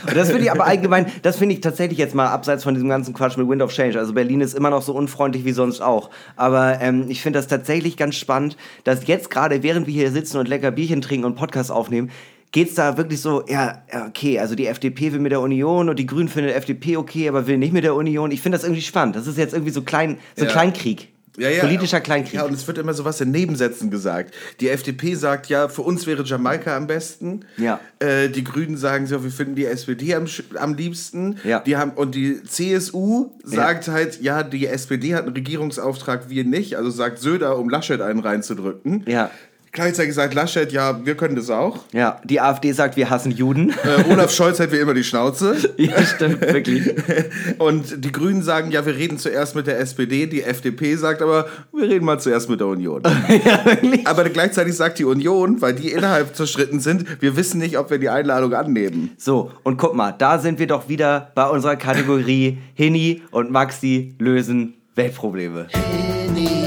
Speaker 2: Und das finde ich aber allgemein, das finde ich tatsächlich jetzt mal abseits von diesem ganzen Quatsch mit Wind of Change. Also Berlin ist immer noch so unfreundlich wie sonst auch. Aber ähm, ich finde das tatsächlich ganz spannend, dass jetzt gerade, während wir hier sitzen und lecker Bierchen trinken und Podcast aufnehmen, geht's da wirklich so, ja, ja, okay, also die FDP will mit der Union und die Grünen finden FDP okay, aber will nicht mit der Union. Ich finde das irgendwie spannend. Das ist jetzt irgendwie so klein, so
Speaker 3: Ja.
Speaker 2: Kleinkrieg.
Speaker 3: Ja, ja.
Speaker 2: Politischer Kleinkrieg.
Speaker 3: Ja, und es wird immer so was in Nebensätzen gesagt. Die FDP sagt ja, für uns wäre Jamaika am besten.
Speaker 2: Ja.
Speaker 3: Äh, die Grünen sagen so, wir finden die SPD am, am liebsten.
Speaker 2: Ja.
Speaker 3: Die haben, und die CSU sagt halt, ja, die SPD hat einen Regierungsauftrag, wir nicht. Also sagt Söder, um Laschet einen reinzudrücken.
Speaker 2: Ja.
Speaker 3: Gleichzeitig sagt Laschet, ja, wir können das auch.
Speaker 2: Ja, die AfD sagt, wir hassen Juden.
Speaker 3: Äh, Olaf Scholz hat wie immer die Schnauze.
Speaker 2: ja, stimmt, wirklich.
Speaker 3: Und die Grünen sagen, ja, wir reden zuerst mit der SPD. Die FDP sagt aber, wir reden mal zuerst mit der Union.
Speaker 2: ja, wirklich.
Speaker 3: Aber gleichzeitig sagt die Union, weil die innerhalb zerstritten sind, wir wissen nicht, ob wir die Einladung annehmen.
Speaker 2: So, und guck mal, da sind wir doch wieder bei unserer Kategorie Hini und Maxi lösen Weltprobleme.
Speaker 1: Henny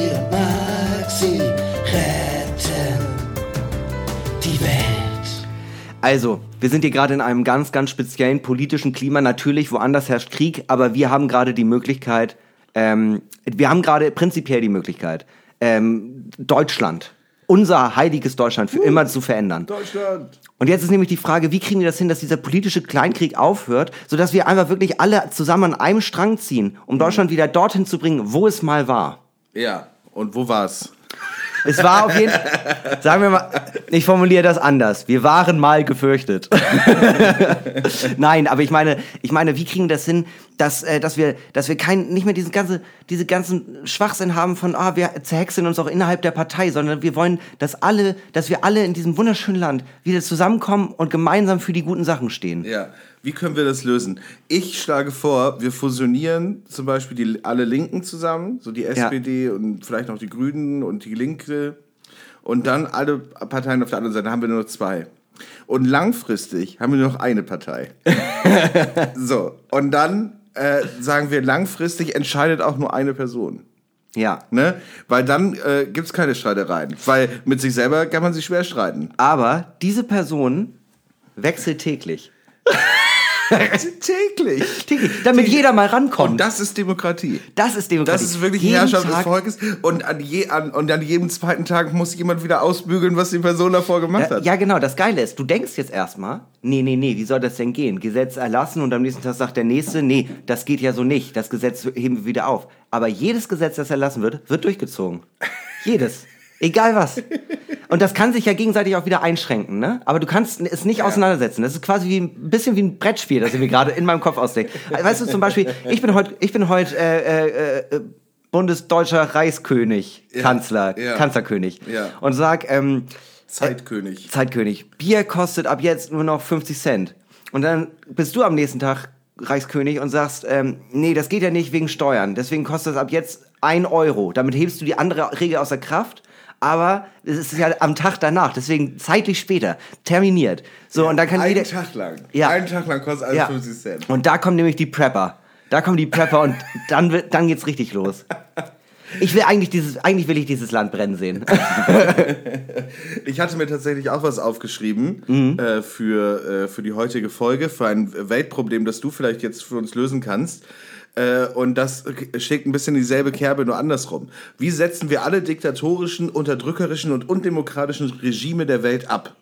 Speaker 2: Also, wir sind hier gerade in einem ganz, ganz speziellen politischen Klima. Natürlich, woanders herrscht Krieg, aber wir haben gerade die Möglichkeit, ähm, wir haben gerade prinzipiell die Möglichkeit, ähm, Deutschland, unser heiliges Deutschland für immer zu verändern.
Speaker 3: Deutschland.
Speaker 2: Und jetzt ist nämlich die Frage, wie kriegen wir das hin, dass dieser politische Kleinkrieg aufhört, sodass wir einfach wirklich alle zusammen an einem Strang ziehen, um Deutschland wieder dorthin zu bringen, wo es mal war.
Speaker 3: Ja, und wo war's?
Speaker 2: Es war auf jeden sagen wir mal, ich formuliere das anders. Wir waren mal gefürchtet. Nein, aber ich meine, ich meine, wie kriegen wir das hin, dass, äh, dass wir, dass wir kein, nicht mehr diesen ganze, diese ganzen Schwachsinn haben von, ah, wir zerhexen uns auch innerhalb der Partei, sondern wir wollen, dass alle, dass wir alle in diesem wunderschönen Land wieder zusammenkommen und gemeinsam für die guten Sachen stehen.
Speaker 3: Ja, wie können wir das lösen? Ich schlage vor, wir fusionieren zum Beispiel die, alle Linken zusammen, so die SPD und vielleicht noch die Grünen und die Linke und dann alle Parteien auf der anderen Seite haben wir nur noch zwei. Und langfristig haben wir nur noch eine Partei. so, und dann äh, sagen wir, langfristig entscheidet auch nur eine Person.
Speaker 2: Ja.
Speaker 3: Ne? Weil dann äh, gibt es keine Streitereien. Weil mit sich selber kann man sich schwer streiten.
Speaker 2: Aber diese Person wechselt täglich.
Speaker 3: Täglich.
Speaker 2: Täglich, damit jeder mal rankommt.
Speaker 3: Und das ist Demokratie.
Speaker 2: Das ist Demokratie.
Speaker 3: Das ist wirklich
Speaker 2: Jeden
Speaker 3: Herrschaft des
Speaker 2: Tag-
Speaker 3: Volkes. Und an, je, an, und an jedem zweiten Tag muss jemand wieder ausbügeln, was die Person davor gemacht
Speaker 2: Ja,
Speaker 3: hat.
Speaker 2: ja, genau, das Geile ist, du denkst jetzt erstmal, nee, nee, nee, wie soll das denn gehen? Gesetz erlassen und am nächsten Tag sagt der Nächste, nee, das geht ja so nicht, das Gesetz heben wir wieder auf. Aber jedes Gesetz, das erlassen wird, wird durchgezogen. Jedes. Egal was. Und das kann sich ja gegenseitig auch wieder einschränken, ne? Aber du kannst es nicht auseinandersetzen. Das ist quasi wie ein bisschen wie ein Brettspiel, das ich mir gerade in meinem Kopf ausdenke. Weißt du zum Beispiel, ich bin heute, ich bin heute äh, äh, äh, Bundesdeutscher Reichskönig, Kanzler,
Speaker 3: ja.
Speaker 2: Kanzlerkönig.
Speaker 3: Ja.
Speaker 2: Und sag, ähm,
Speaker 3: Zeitkönig.
Speaker 2: Zeitkönig. Bier kostet ab jetzt nur noch 50 Cent. Und dann bist du am nächsten Tag Reichskönig und sagst, ähm, nee, das geht ja nicht wegen Steuern, deswegen kostet es ab jetzt ein Euro. Damit hebst du die andere Regel außer Kraft. Aber es ist ja am Tag danach, deswegen zeitlich später, terminiert. So, und dann kann
Speaker 3: Einen
Speaker 2: jeder.
Speaker 3: Tag lang.
Speaker 2: Ja.
Speaker 3: Einen Tag lang kostet alles
Speaker 2: Ja.
Speaker 3: 50 Cent.
Speaker 2: Und da kommen nämlich die Prepper. Da kommen die Prepper und dann, wird, dann geht's richtig los. Ich will eigentlich dieses, eigentlich will ich dieses Land brennen sehen.
Speaker 3: Ich hatte mir tatsächlich auch was aufgeschrieben
Speaker 2: Mhm.
Speaker 3: äh, für, äh, für die heutige Folge, für ein Weltproblem, das du vielleicht jetzt für uns lösen kannst. Äh, und das schlägt ein bisschen dieselbe Kerbe, nur andersrum. Wie setzen wir alle diktatorischen, unterdrückerischen und undemokratischen Regime der Welt ab?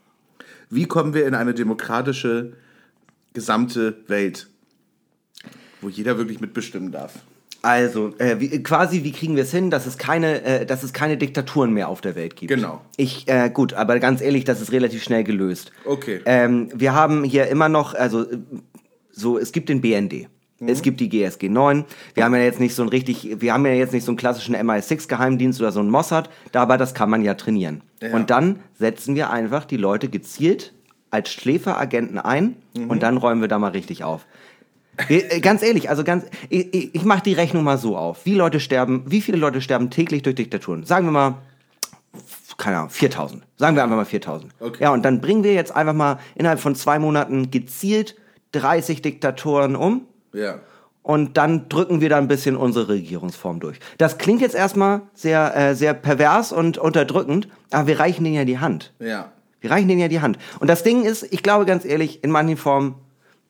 Speaker 3: Wie kommen wir in eine demokratische, gesamte Welt, wo jeder wirklich mitbestimmen darf?
Speaker 2: Also, äh, wie, quasi, wie kriegen wir es hin, dass es keine, äh, dass es keine Diktaturen mehr auf der Welt gibt?
Speaker 3: Genau.
Speaker 2: Ich, äh, gut, aber ganz ehrlich, das ist relativ schnell gelöst.
Speaker 3: Okay.
Speaker 2: Ähm, wir haben hier immer noch, also so, es gibt den BND.
Speaker 3: Mhm.
Speaker 2: Es gibt die GSG 9. Wir haben ja jetzt nicht so einen richtig, wir haben ja jetzt nicht so einen klassischen MI6-Geheimdienst oder so einen Mossad, da- aber das kann man ja trainieren.
Speaker 3: Ja.
Speaker 2: Und dann setzen wir einfach die Leute gezielt als Schläferagenten ein
Speaker 3: Mhm.
Speaker 2: und dann räumen wir da mal richtig auf. Wir, äh, ganz ehrlich, also ganz, ich, ich, ich mache die Rechnung mal so auf. Wie Leute sterben, wie viele Leute sterben täglich durch Diktaturen? Sagen wir mal, keine Ahnung, 4000. Sagen wir einfach mal 4000.
Speaker 3: Okay.
Speaker 2: Ja, und dann bringen wir jetzt einfach mal innerhalb von zwei Monaten gezielt 30 Diktatoren um
Speaker 3: Ja.
Speaker 2: und dann drücken wir da ein bisschen unsere Regierungsform durch. Das klingt jetzt erstmal sehr, äh, sehr pervers und unterdrückend, aber wir reichen denen ja die Hand.
Speaker 3: Ja.
Speaker 2: Wir reichen denen ja die Hand. Und das Ding ist, ich glaube ganz ehrlich, in manchen Formen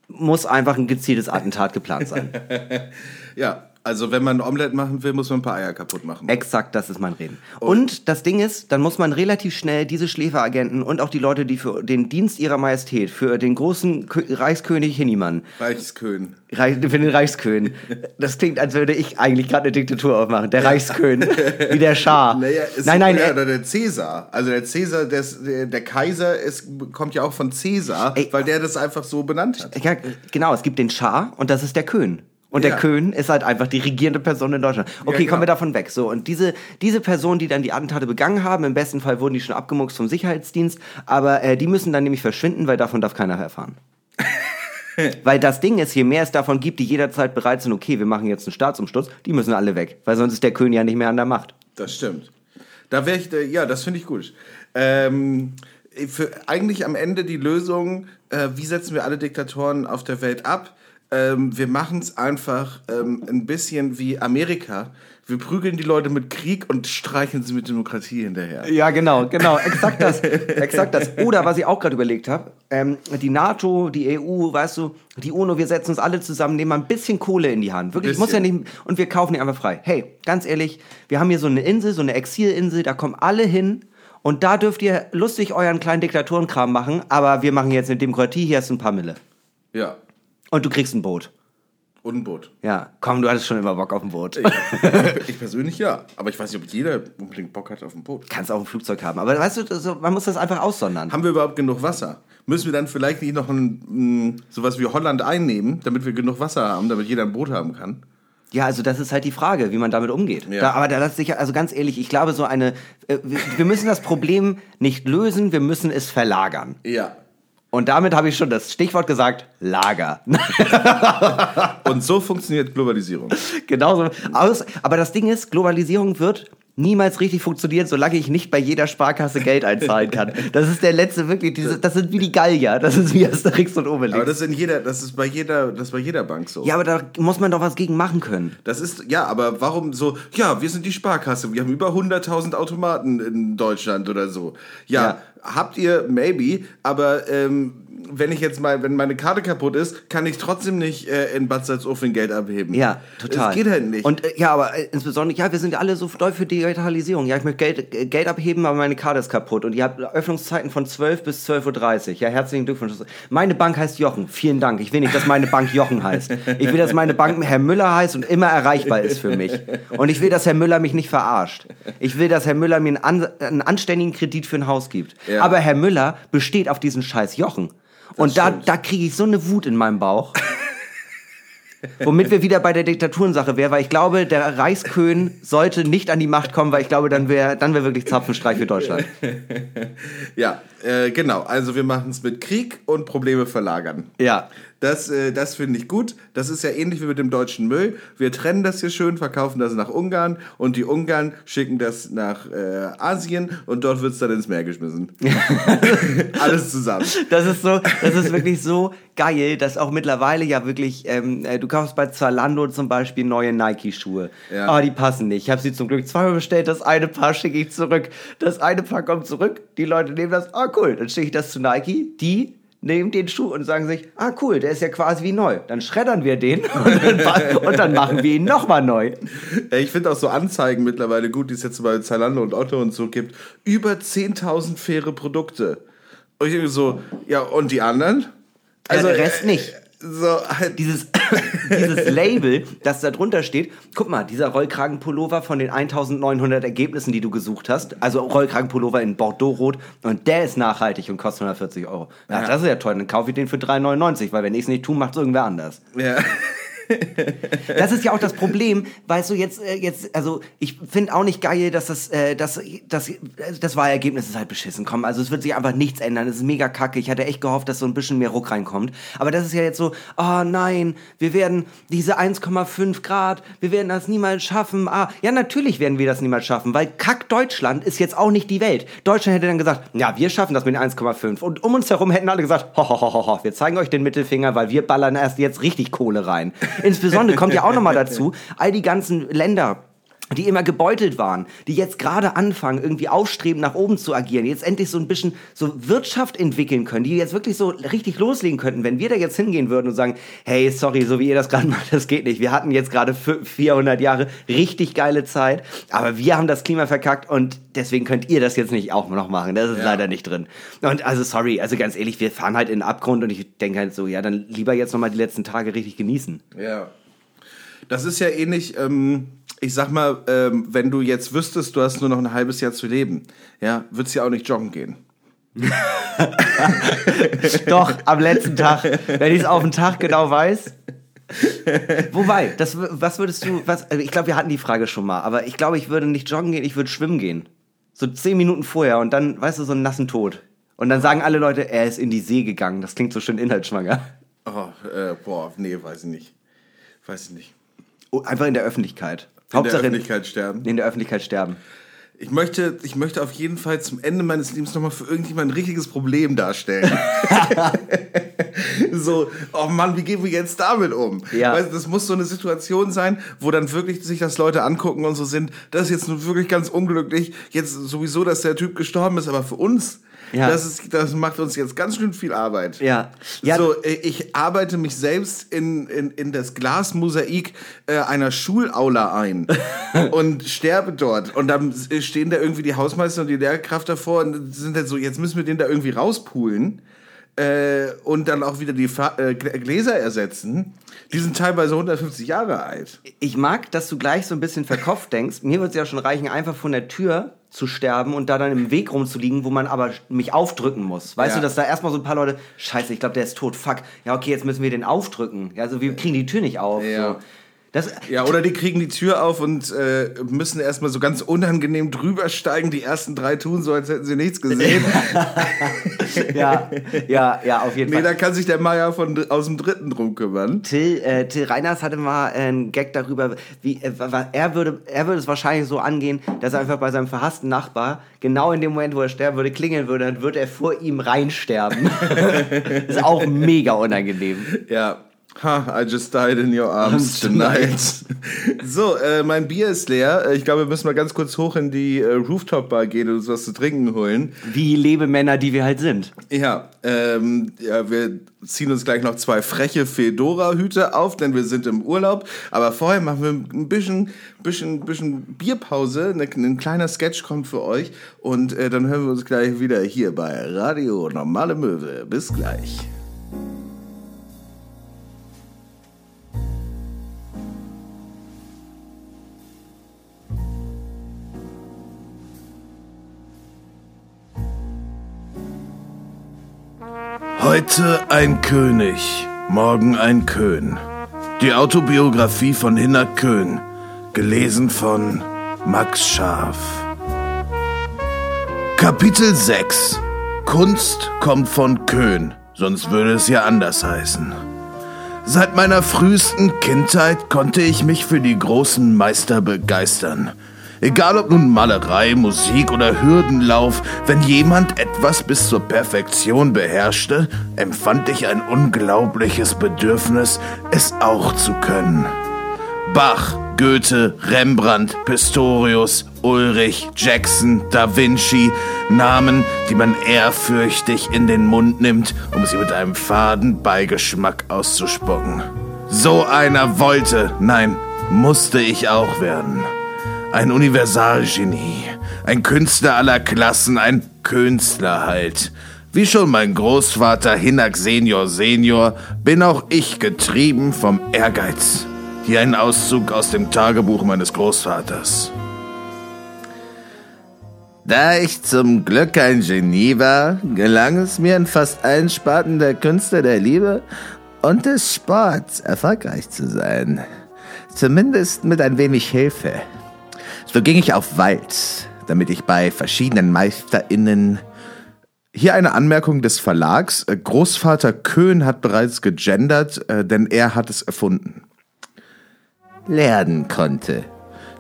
Speaker 2: muss einfach ein gezieltes Attentat geplant sein.
Speaker 3: Ja. Also, wenn man ein Omelette machen will, muss man ein paar Eier kaputt machen.
Speaker 2: Exakt, das ist mein Reden. Und das Ding ist, dann muss man relativ schnell diese Schläferagenten und auch die Leute, die für den Dienst ihrer Majestät, für den großen Kö Reichskönig Hinnimann,
Speaker 3: Reichskön.
Speaker 2: Reich, für den Reichskönig, das klingt, als würde ich eigentlich gerade eine Diktatur aufmachen. Der Reichskönig, wie der Schah.
Speaker 3: Naja,
Speaker 2: nein, nein,
Speaker 3: ja, oder der Cäsar. Also der Cäsar, der, der Kaiser ist, kommt ja auch von Cäsar,
Speaker 2: Ey.
Speaker 3: weil der das einfach so benannt hat.
Speaker 2: ja, genau, es gibt den Schah und das ist der Köhn. Und der
Speaker 3: Ja.
Speaker 2: Köhn ist halt einfach die regierende Person in Deutschland. Okay,
Speaker 3: genau.
Speaker 2: kommen wir davon weg. So, und diese, diese Personen, die dann die Attentate begangen haben, im besten Fall wurden die schon abgemuckst vom Sicherheitsdienst, aber äh, die müssen dann nämlich verschwinden, weil davon darf keiner erfahren. weil das Ding ist, je mehr es davon gibt, die jederzeit bereit sind, okay, wir machen jetzt einen Staatsumsturz, die müssen alle weg, weil sonst ist der König ja nicht mehr an der Macht.
Speaker 3: Das stimmt. Da wäre ich, äh, ja, das finde ich gut. Ähm, für eigentlich am Ende die Lösung, äh, wie setzen wir alle Diktatoren auf der Welt ab? Ähm, wir machen es einfach ähm, ein bisschen wie Amerika. Wir prügeln die Leute mit Krieg und streichen sie mit Demokratie hinterher.
Speaker 2: Ja, genau, genau, exakt das, exakt das. Oder was ich auch gerade überlegt habe, ähm, die NATO, die EU, weißt du, die UNO, wir setzen uns alle zusammen, nehmen mal ein bisschen Kohle in die Hand. Wirklich, muss ja nicht, und wir kaufen die einfach frei. Hey, ganz ehrlich, wir haben hier so eine Insel, so eine Exilinsel, da kommen alle hin. Und da dürft ihr lustig euren kleinen Diktaturenkram machen, aber wir machen jetzt eine Demokratie, hier du ein paar Mille.
Speaker 3: Ja.
Speaker 2: Und du kriegst ein Boot.
Speaker 3: Und ein Boot.
Speaker 2: Ja, komm, du hattest schon immer Bock auf ein Boot.
Speaker 3: Ich persönlich ja. Aber ich weiß nicht, ob jeder unbedingt Bock hat auf ein Boot.
Speaker 2: Kannst auch ein Flugzeug haben. Aber weißt du, das so, man muss das einfach aussondern.
Speaker 3: Haben wir überhaupt genug Wasser? Müssen wir dann vielleicht nicht noch ein, mh, sowas wie Holland einnehmen, damit wir genug Wasser haben, damit jeder ein Boot haben kann?
Speaker 2: Ja, also das ist halt die Frage, wie man damit umgeht.
Speaker 3: Ja.
Speaker 2: Da, aber da lässt sich, also ganz ehrlich, ich glaube, so eine, äh, wir, wir müssen das Problem nicht lösen, wir müssen es verlagern.
Speaker 3: Ja.
Speaker 2: Und damit habe ich schon das Stichwort gesagt, Lager.
Speaker 3: Und so funktioniert Globalisierung.
Speaker 2: Genauso. Aus, aber das Ding ist, Globalisierung wird niemals richtig funktionieren, solange ich nicht bei jeder Sparkasse Geld einzahlen kann. Das ist der letzte, wirklich, diese, das sind wie die Gallier, das ist wie Asterix und Obelix.
Speaker 3: Aber das ist in jeder, das ist bei jeder, das ist bei jeder Bank so.
Speaker 2: ja, aber da muss man doch was gegen machen können.
Speaker 3: Das ist, ja, aber warum so, ja, wir sind die Sparkasse, wir haben über 100.000 Automaten in Deutschland oder so. Ja,
Speaker 2: Ja.
Speaker 3: habt ihr, maybe, aber ähm, wenn ich jetzt mal, wenn meine Karte kaputt ist, kann ich trotzdem nicht äh, in Bad Salzuflen Geld abheben.
Speaker 2: Ja, total.
Speaker 3: Das geht halt nicht.
Speaker 2: Und äh, ja, aber äh, insbesondere, ja, wir sind ja alle so doll für Digitalisierung. Ja, ich möchte Geld, äh, Geld abheben, aber meine Karte ist kaputt. Und ihr habt Öffnungszeiten von 12 bis 12.30 Uhr. Ja, herzlichen Glückwunsch. Meine Bank heißt Jochen. Vielen Dank. Ich will nicht, dass meine Bank Jochen heißt. Ich will, dass meine Bank Herr Müller heißt und immer erreichbar ist für mich. Und ich will, dass Herr Müller mich nicht verarscht. Ich will, dass Herr Müller mir einen, an, einen anständigen Kredit für ein Haus gibt.
Speaker 3: Ja.
Speaker 2: Aber Herr Müller besteht auf diesen scheiß Jochen. Und da,
Speaker 3: stimmt.
Speaker 2: da kriege ich so eine Wut in meinem Bauch. Womit wir wieder bei der Diktaturensache wären, weil ich glaube, der Reichskön sollte nicht an die Macht kommen, weil ich glaube, dann wäre dann wär wirklich Zapfenstreich für Deutschland.
Speaker 3: ja, äh, genau. Also wir machen es mit Krieg und Probleme verlagern.
Speaker 2: Ja.
Speaker 3: Das, äh, das finde ich gut. Das ist ja ähnlich wie mit dem deutschen Müll. Wir trennen das hier schön, verkaufen das nach Ungarn und die Ungarn schicken das nach äh, Asien und dort wird es dann ins Meer geschmissen. Alles zusammen.
Speaker 2: Das ist so, das ist wirklich so geil, dass auch mittlerweile ja wirklich, ähm, äh, du kaufst bei Zalando zum Beispiel neue Nike-Schuhe.
Speaker 3: Ja.
Speaker 2: Aber die passen nicht. Ich habe sie zum Glück zweimal bestellt. Das eine Paar schicke ich zurück. Das eine Paar kommt zurück. Die Leute nehmen das. Ah, cool. Dann schicke ich das zu Nike. Die nehmen den Schuh und sagen sich, ah cool, der ist ja quasi wie neu. Dann schreddern wir den und dann, und dann machen wir ihn nochmal neu.
Speaker 3: Ich finde auch so Anzeigen mittlerweile gut, die es jetzt bei Zalando und Otto und so gibt. Über 10.000 faire Produkte. Und ich denke so, ja, und die anderen?
Speaker 2: Also der Rest
Speaker 3: äh,
Speaker 2: nicht.
Speaker 3: So, halt,
Speaker 2: Dieses, dieses Label, das da drunter steht, guck mal, dieser Rollkragenpullover von den 1900 Ergebnissen, die du gesucht hast, also Rollkragenpullover in Bordeaux-Rot und der ist nachhaltig und kostet 140 Euro. Ja,
Speaker 3: Ja.
Speaker 2: das ist ja toll, dann kaufe ich den für 3,99, weil wenn ich es nicht tue, macht es irgendwer anders.
Speaker 3: ja.
Speaker 2: Das ist ja auch das Problem, weißt du, jetzt, äh, jetzt, also ich finde auch nicht geil, dass das, äh, das, das, das Wahlergebnis ist halt beschissen. Komm, also es wird sich einfach nichts ändern. Es ist mega kacke. Ich hatte echt gehofft, dass so ein bisschen mehr Ruck reinkommt. Aber das ist ja jetzt so, oh nein, wir werden diese 1,5 Grad, wir werden das niemals schaffen. Ah, ja, natürlich werden wir das niemals schaffen, weil Kack Deutschland ist jetzt auch nicht die Welt. Deutschland hätte dann gesagt, ja, wir schaffen das mit den 1,5. Und um uns herum hätten alle gesagt, ho, ho, ho, ho, wir zeigen euch den Mittelfinger, weil wir ballern erst jetzt richtig Kohle rein. Insbesondere kommt ja auch nochmal dazu, all die ganzen Länder, die immer gebeutelt waren, die jetzt gerade anfangen, irgendwie aufstreben, nach oben zu agieren, jetzt endlich so ein bisschen so Wirtschaft entwickeln können, die jetzt wirklich so richtig loslegen könnten, wenn wir da jetzt hingehen würden und sagen, hey, sorry, so wie ihr das gerade macht, das geht nicht. Wir hatten jetzt gerade fü- 400 Jahre richtig geile Zeit, aber wir haben das Klima verkackt und deswegen könnt ihr das jetzt nicht auch noch machen. Das ist
Speaker 3: Ja.
Speaker 2: leider nicht drin. Und also sorry, also ganz ehrlich, wir fahren halt in den Abgrund und ich denke halt so, ja, dann lieber jetzt noch mal die letzten Tage richtig genießen.
Speaker 3: Ja. Das ist ja ähnlich, ähm, ich sag mal, ähm, wenn du jetzt wüsstest, du hast nur noch ein halbes Jahr zu leben, ja, würdest du ja auch nicht joggen gehen.
Speaker 2: Doch, am letzten Tag, wenn ich es auf den Tag genau weiß. Wobei, das, was würdest du, was, also ich glaube, wir hatten die Frage schon mal, aber ich glaube, ich würde nicht joggen gehen, ich würde schwimmen gehen. So zehn Minuten vorher und dann, weißt du, so einen nassen Tod. Und dann sagen alle Leute, er ist in die See gegangen. Das klingt so schön inhaltsschwanger.
Speaker 3: Oh, äh, boah, nee, weiß ich nicht. Weiß ich nicht.
Speaker 2: Oh, einfach in der Öffentlichkeit.
Speaker 3: In der Öffentlichkeit sterben.
Speaker 2: In der Öffentlichkeit sterben.
Speaker 3: Ich möchte, ich möchte auf jeden Fall zum Ende meines Lebens nochmal für irgendjemand ein richtiges Problem darstellen. so, oh Mann, wie gehen wir jetzt damit um?
Speaker 2: Ja.
Speaker 3: Weißt, das muss so eine Situation sein, wo dann wirklich sich das Leute angucken und so sind, das ist jetzt nun wirklich ganz unglücklich. Jetzt sowieso, dass der Typ gestorben ist, aber für uns,
Speaker 2: Ja.
Speaker 3: das, ist, das macht uns jetzt ganz schön viel Arbeit.
Speaker 2: Ja. Ja.
Speaker 3: So, äh, ich arbeite mich selbst in, in, in das Glasmosaik äh, einer Schulaula ein und sterbe dort. Und dann äh, stehen da irgendwie die Hausmeister und die Lehrkraft davor und sind dann so, jetzt müssen wir den da irgendwie rauspulen äh, und dann auch wieder die Fa äh, Glä- Gläser ersetzen. Die sind teilweise 150 Jahre alt.
Speaker 2: Ich mag, dass du gleich so ein bisschen verkopft denkst. Mir würde es ja schon reichen, einfach von der Tür zu sterben und da dann im Weg rumzuliegen, wo man aber mich aufdrücken muss. Weißt
Speaker 3: Ja.
Speaker 2: du, dass da erstmal so ein paar Leute, scheiße, ich glaube, der ist tot, fuck. Ja, okay, jetzt müssen wir den aufdrücken. Ja, also wir kriegen die Tür nicht auf.
Speaker 3: Ja.
Speaker 2: So. Das,
Speaker 3: Ja, oder die kriegen die Tür auf und äh, müssen erstmal so ganz unangenehm drüber steigen. Die ersten drei tun so, als hätten sie nichts gesehen.
Speaker 2: ja, ja, ja, auf jeden
Speaker 3: nee,
Speaker 2: Fall.
Speaker 3: da kann sich der Meier von, aus dem dritten drum kümmern.
Speaker 2: Till, äh, Till Reiners hatte mal äh, einen Gag darüber, wie äh, er würde, er würde es wahrscheinlich so angehen, dass er einfach bei seinem verhassten Nachbar genau in dem Moment, wo er sterben würde, klingeln würde, dann würde er vor ihm reinsterben. ist auch mega unangenehm.
Speaker 3: Ja. Ha, I just died in your arms tonight. so, äh, mein Bier ist leer. Äh, Ich glaube, wir müssen mal ganz kurz hoch in die äh, Rooftop-Bar gehen und uns was zu trinken holen.
Speaker 2: Wie Lebemänner, die wir halt sind.
Speaker 3: Ja, ähm, ja, wir ziehen uns gleich noch zwei freche Fedora-Hüte auf, denn wir sind im Urlaub. Aber vorher machen wir ein bisschen, bisschen, bisschen Bierpause. Ne, ein kleiner Sketch kommt für euch. Und äh, dann hören wir uns gleich wieder hier bei Radio Normale Möwe. Bis gleich. Heute ein König, morgen ein Köhn. Die Autobiografie von Hinner Köhn, gelesen von Max Scharf. Kapitel 6 Kunst kommt von Köhn, sonst würde es ja anders heißen. Seit meiner frühesten Kindheit konnte ich mich für die großen Meister begeistern. Egal ob nun Malerei, Musik oder Hürdenlauf, wenn jemand etwas bis zur Perfektion beherrschte, empfand ich ein unglaubliches Bedürfnis, es auch zu können. Bach, Goethe, Rembrandt, Pistorius, Ulrich, Jackson, Da Vinci, Namen, die man ehrfürchtig in den Mund nimmt, um sie mit einem faden Beigeschmack auszuspucken. So einer wollte, nein, musste ich auch werden. Ein Universalgenie, ein Künstler aller Klassen, ein Künstler halt. Wie schon mein Großvater Hinak Senior Senior bin auch ich getrieben vom Ehrgeiz. Hier ein Auszug aus dem Tagebuch meines Großvaters.
Speaker 4: Da ich zum Glück ein Genie war, gelang es mir in fast allen Sparten der Künste der Liebe und des Sports erfolgreich zu sein. Zumindest mit ein wenig Hilfe. So ging ich auf Walz, damit ich bei verschiedenen MeisterInnen
Speaker 3: hier eine Anmerkung des Verlags. Äh, Großvater Köhn hat bereits gegendert, äh, denn er hat es erfunden.
Speaker 4: lernen konnte.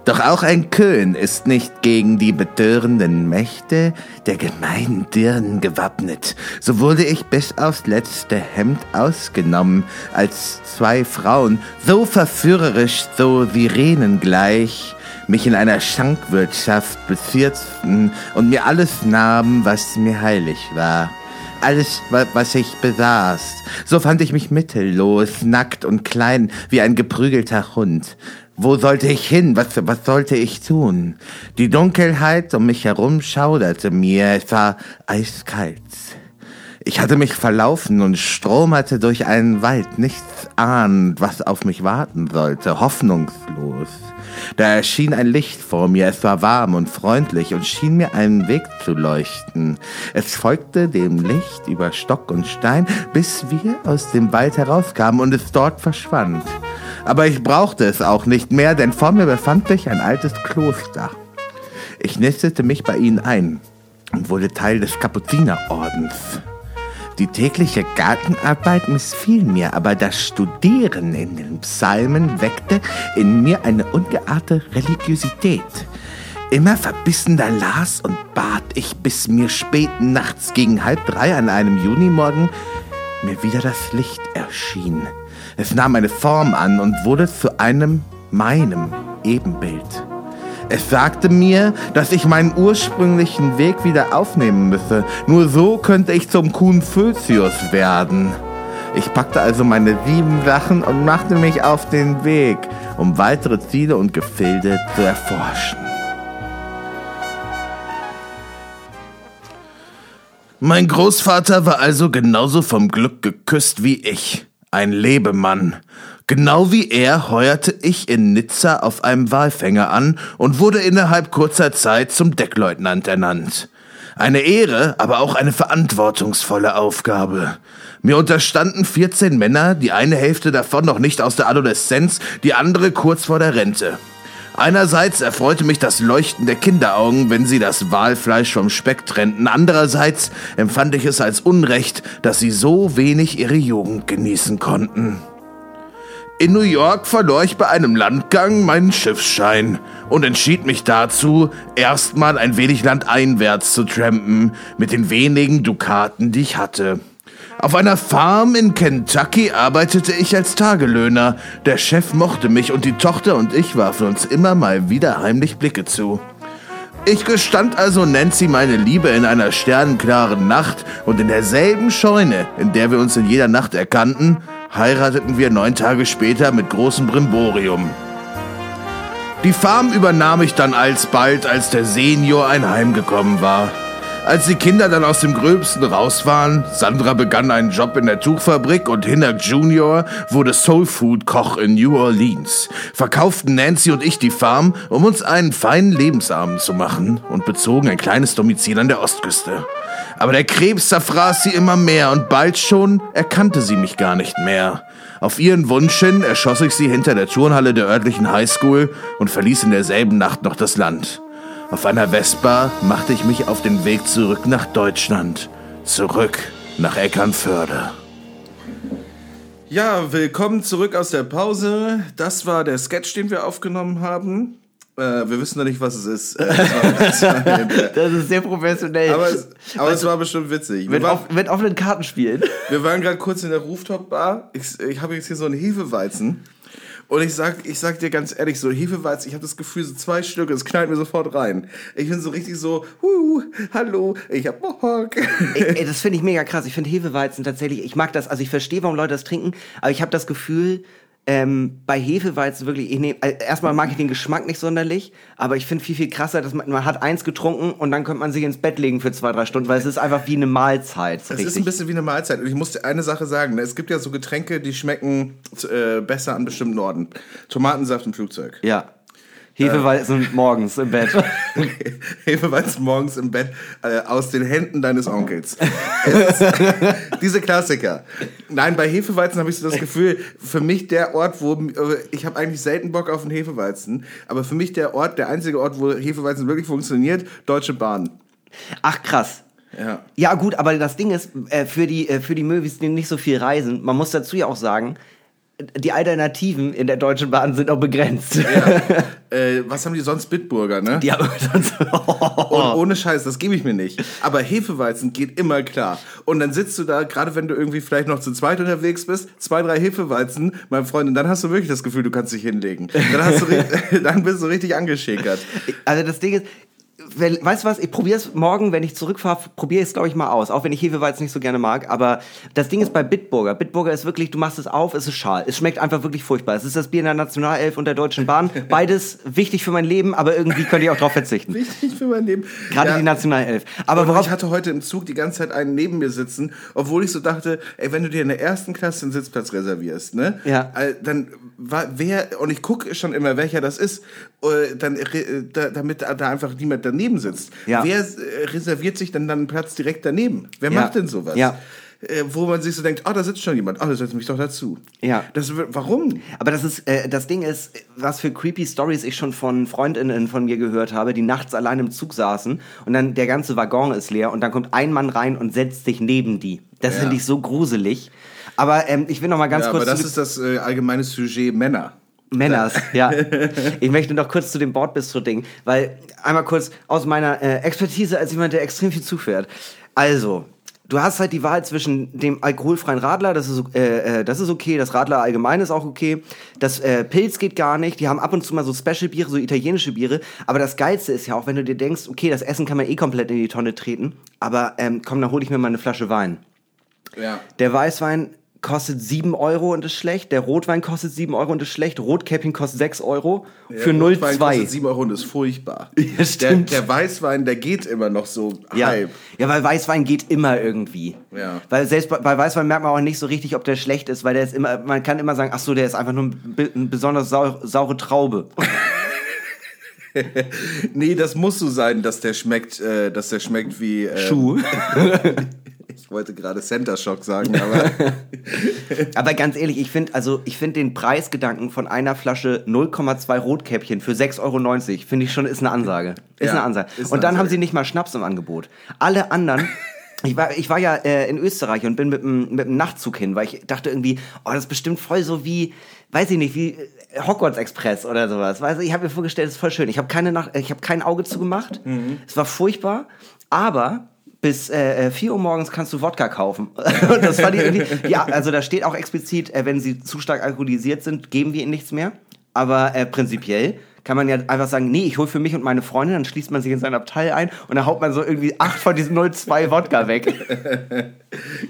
Speaker 4: Doch auch ein Köhn ist nicht gegen die betörenden Mächte der gemeinen Dirnen gewappnet. So wurde ich bis aufs letzte Hemd ausgenommen, als zwei Frauen, so verführerisch, so Sirenengleich, mich in einer Schankwirtschaft bezirzen und mir alles nahmen, was mir heilig war. Alles, wa- was ich besaß. So fand ich mich mittellos, nackt und klein wie ein geprügelter Hund. Wo sollte ich hin? Was, was sollte ich tun? Die Dunkelheit um mich herum schauderte mir. Es war eiskalt. Ich hatte mich verlaufen und stromerte durch einen Wald, nichts ahnend, was auf mich warten sollte, hoffnungslos. Da erschien ein Licht vor mir, es war warm und freundlich und schien mir einen Weg zu leuchten. Es folgte dem Licht über Stock und Stein, bis wir aus dem Wald herauskamen und es dort verschwand. Aber ich brauchte es auch nicht mehr, denn vor mir befand sich ein altes Kloster. Ich nistete mich bei ihnen ein und wurde Teil des Kapuzinerordens. Die tägliche Gartenarbeit missfiel mir, aber das Studieren in den Psalmen weckte in mir eine ungeahnte Religiosität. Immer verbissener las und bat ich, bis mir spät nachts gegen halb drei an einem Junimorgen mir wieder das Licht erschien. Es nahm eine Form an und wurde zu einem meinem Ebenbild. Es sagte mir, dass ich meinen ursprünglichen Weg wieder aufnehmen müsse. Nur so könnte ich zum Kuhn Photius werden. Ich packte also meine sieben Sachen und machte mich auf den Weg, um weitere Ziele und Gefilde zu erforschen.
Speaker 3: Mein Großvater war also genauso vom Glück geküsst wie ich. Ein Lebemann. Genau wie er heuerte ich in Nizza auf einem Walfänger an und wurde innerhalb kurzer Zeit zum Deckleutnant ernannt. Eine Ehre, aber auch eine verantwortungsvolle Aufgabe. Mir unterstanden 14 Männer, die eine Hälfte davon noch nicht aus der Adoleszenz, die andere kurz vor der Rente. Einerseits erfreute mich das Leuchten der Kinderaugen, wenn sie das Walfleisch vom Speck trennten. Andererseits empfand ich es als Unrecht, dass sie so wenig ihre Jugend genießen konnten. In New York verlor ich bei einem Landgang meinen Schiffsschein und entschied mich dazu, erstmal ein wenig landeinwärts zu trampen, mit den wenigen Dukaten, die ich hatte. Auf einer Farm in Kentucky arbeitete ich als Tagelöhner. Der Chef mochte mich und die Tochter und ich warfen uns immer mal wieder heimlich Blicke zu. Ich gestand also Nancy meine Liebe in einer sternenklaren Nacht und in derselben Scheune, in der wir uns in jeder Nacht erkannten, heirateten wir neun Tage später mit großem Brimborium. Die Farm übernahm ich dann alsbald, als der Senior einheimgekommen war. Als die Kinder dann aus dem Gröbsten raus waren, Sandra begann einen Job in der Tuchfabrik und Hinnock Junior wurde Soulfood-Koch in New Orleans, verkauften Nancy und ich die Farm, um uns einen feinen Lebensabend zu machen und bezogen ein kleines Domizil an der Ostküste. Aber der Krebs zerfraß sie immer mehr und bald schon erkannte sie mich gar nicht mehr. Auf ihren Wunsch hin erschoss ich sie hinter der Turnhalle der örtlichen Highschool und verließ in derselben Nacht noch das Land. Auf einer Vespa machte ich mich auf den Weg zurück nach Deutschland. Zurück nach Eckernförde. Ja, willkommen zurück aus der Pause. Das war der Sketch, den wir aufgenommen haben. Äh, wir wissen noch nicht, was es ist. Das
Speaker 2: ist sehr professionell.
Speaker 3: aber es, aber es war bestimmt witzig. Wir,
Speaker 2: mit,
Speaker 3: war,
Speaker 2: auf, mit offenen Karten spielen.
Speaker 3: wir waren gerade kurz in der Rooftop-Bar. Ich, ich habe jetzt hier so einen Hefeweizen. Und ich sag, ich sag dir ganz ehrlich, so Hefeweizen, ich habe das Gefühl, so zwei Stück, es knallt mir sofort rein. Ich bin so richtig so, huh, hallo, ich hab Bock.
Speaker 2: Ey, das finde ich mega krass. Ich finde Hefeweizen tatsächlich, ich mag das, also ich verstehe, warum Leute das trinken, aber ich habe das Gefühl, ähm, bei Hefeweizen wirklich, ich nehm, äh, erstmal mag ich den Geschmack nicht sonderlich, aber ich finde viel, viel krasser, dass man, man hat eins getrunken und dann könnte man sich ins Bett legen für zwei, drei Stunden, weil es ist einfach wie eine Mahlzeit.
Speaker 3: Es ist
Speaker 2: richtig.
Speaker 3: ein bisschen wie eine Mahlzeit. Und ich muss dir eine Sache sagen. ne? Es gibt ja so Getränke, die schmecken äh, besser an bestimmten Orten. Tomatensaft im Flugzeug.
Speaker 2: ja. Hefeweizen morgens im Bett.
Speaker 3: Hefeweizen morgens im Bett äh, aus den Händen deines Onkels. Ist- Diese Klassiker. Nein, bei Hefeweizen habe ich so das Gefühl, für mich der Ort, wo äh, ich habe eigentlich selten Bock auf einen Hefeweizen, aber für mich der Ort, der einzige Ort, wo Hefeweizen wirklich funktioniert, Deutsche Bahn.
Speaker 2: Ach krass.
Speaker 3: Ja.
Speaker 2: Ja gut, aber das Ding ist, äh, für die, äh, für die Möwis, die nicht so viel reisen, man muss dazu ja auch sagen, die Alternativen in der Deutschen Bahn sind auch begrenzt.
Speaker 3: Äh, was haben die sonst? Bitburger, ne?
Speaker 2: Die haben sonst
Speaker 3: Und ohne Scheiß, das gebe ich mir nicht. Aber Hefeweizen geht immer klar. Und dann sitzt du da, gerade wenn du irgendwie vielleicht noch zu zweit unterwegs bist, zwei, drei Hefeweizen, mein Freund, und dann hast du wirklich das Gefühl, du kannst dich hinlegen. Dann, hast du, dann bist du richtig angeschickert.
Speaker 2: Also das Ding ist, weißt du was, ich probiere es morgen, wenn ich zurückfahre, probiere ich es, glaube ich, mal aus. Auch wenn ich Hefeweizen nicht so gerne mag. Aber das Ding ist bei Bitburger. Bitburger ist wirklich, du machst es auf, es ist schal. Es schmeckt einfach wirklich furchtbar. Es ist das Bier in der Nationalelf und der Deutschen Bahn. Beides wichtig für mein Leben, aber irgendwie könnte ich auch drauf verzichten.
Speaker 3: Wichtig für mein Leben.
Speaker 2: Gerade
Speaker 3: Ja.
Speaker 2: die Nationalelf. Aber
Speaker 3: Und
Speaker 2: worauf,
Speaker 3: ich hatte heute im Zug die ganze Zeit einen neben mir sitzen, obwohl ich so dachte, ey, wenn du dir in der ersten Klasse einen Sitzplatz reservierst, ne?
Speaker 2: Ja.
Speaker 3: äh, Dann war wer, und ich gucke schon immer, welcher das ist, dann, re- da, damit da einfach niemand daneben sitzt.
Speaker 2: Ja.
Speaker 3: Wer äh, reserviert sich dann dann einen Platz direkt daneben? Wer
Speaker 2: Ja.
Speaker 3: macht denn sowas?
Speaker 2: Ja.
Speaker 3: Äh, wo man sich so denkt, oh, da sitzt schon jemand, oh, da setzt mich doch dazu.
Speaker 2: Ja.
Speaker 3: Das, warum?
Speaker 2: Aber das ist, äh, das Ding ist, was für creepy Stories ich schon von Freundinnen von mir gehört habe, die nachts allein im Zug saßen und dann der ganze Waggon ist leer und dann kommt ein Mann rein und setzt sich neben die. Das
Speaker 3: Ja.
Speaker 2: finde ich so gruselig. Aber ähm, ich will noch mal ganz
Speaker 3: ja,
Speaker 2: kurz
Speaker 3: aber das ist das äh, allgemeine Sujet Männer.
Speaker 2: Männers, ja. Ich möchte noch kurz zu dem Bordbistro-Ding, weil einmal kurz aus meiner äh, Expertise als jemand, der extrem viel zufährt. Also, du hast halt die Wahl zwischen dem alkoholfreien Radler, das ist, äh, äh, das ist okay, das Radler allgemein ist auch okay, das äh, Pilz geht gar nicht, die haben ab und zu mal so Special-Biere, so italienische Biere, aber das Geilste ist ja auch, wenn du dir denkst, okay, das Essen kann man eh komplett in die Tonne treten, aber ähm, komm, dann hol ich mir mal eine Flasche Wein.
Speaker 3: Ja.
Speaker 2: Der Weißwein kostet 7 Euro und ist schlecht. Der Rotwein kostet 7 Euro und ist schlecht. Rotkäppchen kostet 6 Euro für
Speaker 3: Der Rotwein
Speaker 2: 0,2.
Speaker 3: kostet 7 Euro und ist furchtbar.
Speaker 2: Ja,
Speaker 3: der,
Speaker 2: stimmt.
Speaker 3: der Weißwein, der geht immer noch so
Speaker 2: Ja.
Speaker 3: halb.
Speaker 2: ja, weil Weißwein geht immer irgendwie.
Speaker 3: Ja.
Speaker 2: Weil selbst bei, bei Weißwein merkt man auch nicht so richtig, ob der schlecht ist, weil der ist immer, man kann immer sagen, ach so, der ist einfach nur ein, eine besonders sau, saure Traube.
Speaker 3: Nee, das muss so sein, dass der schmeckt, äh, dass der schmeckt wie. Äh,
Speaker 2: Schuh.
Speaker 3: Ich wollte gerade Center Shock sagen, aber.
Speaker 2: Aber ganz ehrlich, ich finde also ich finde den Preisgedanken von einer Flasche 0,2 Rotkäppchen für 6,90 Euro, finde ich schon, ist eine Ansage. Ist
Speaker 3: Ja,
Speaker 2: eine Ansage.
Speaker 3: ist
Speaker 2: Und dann haben
Speaker 3: Ansage.
Speaker 2: sie nicht mal Schnaps im Angebot. Alle anderen. Ich war, ich war ja äh, in Österreich und bin mit dem mit dem Nachtzug hin, weil ich dachte irgendwie, oh, das ist bestimmt voll so wie, weiß ich nicht, wie äh, Hogwarts Express oder sowas. Weißt ich habe mir vorgestellt, das ist voll schön. Ich habe keine Nacht, ich habe kein Auge zugemacht. Es war furchtbar, aber bis äh, äh, 4 Uhr morgens kannst du Wodka kaufen. Und das fand ich irgendwie, ja, also da steht auch explizit, äh, wenn sie zu stark alkoholisiert sind, geben wir ihnen nichts mehr. Aber äh, prinzipiell kann man ja einfach sagen, nee, ich hole für mich und meine Freundin, dann schließt man sich in sein Abteil ein und dann haut man so irgendwie acht von diesen 02 Wodka weg.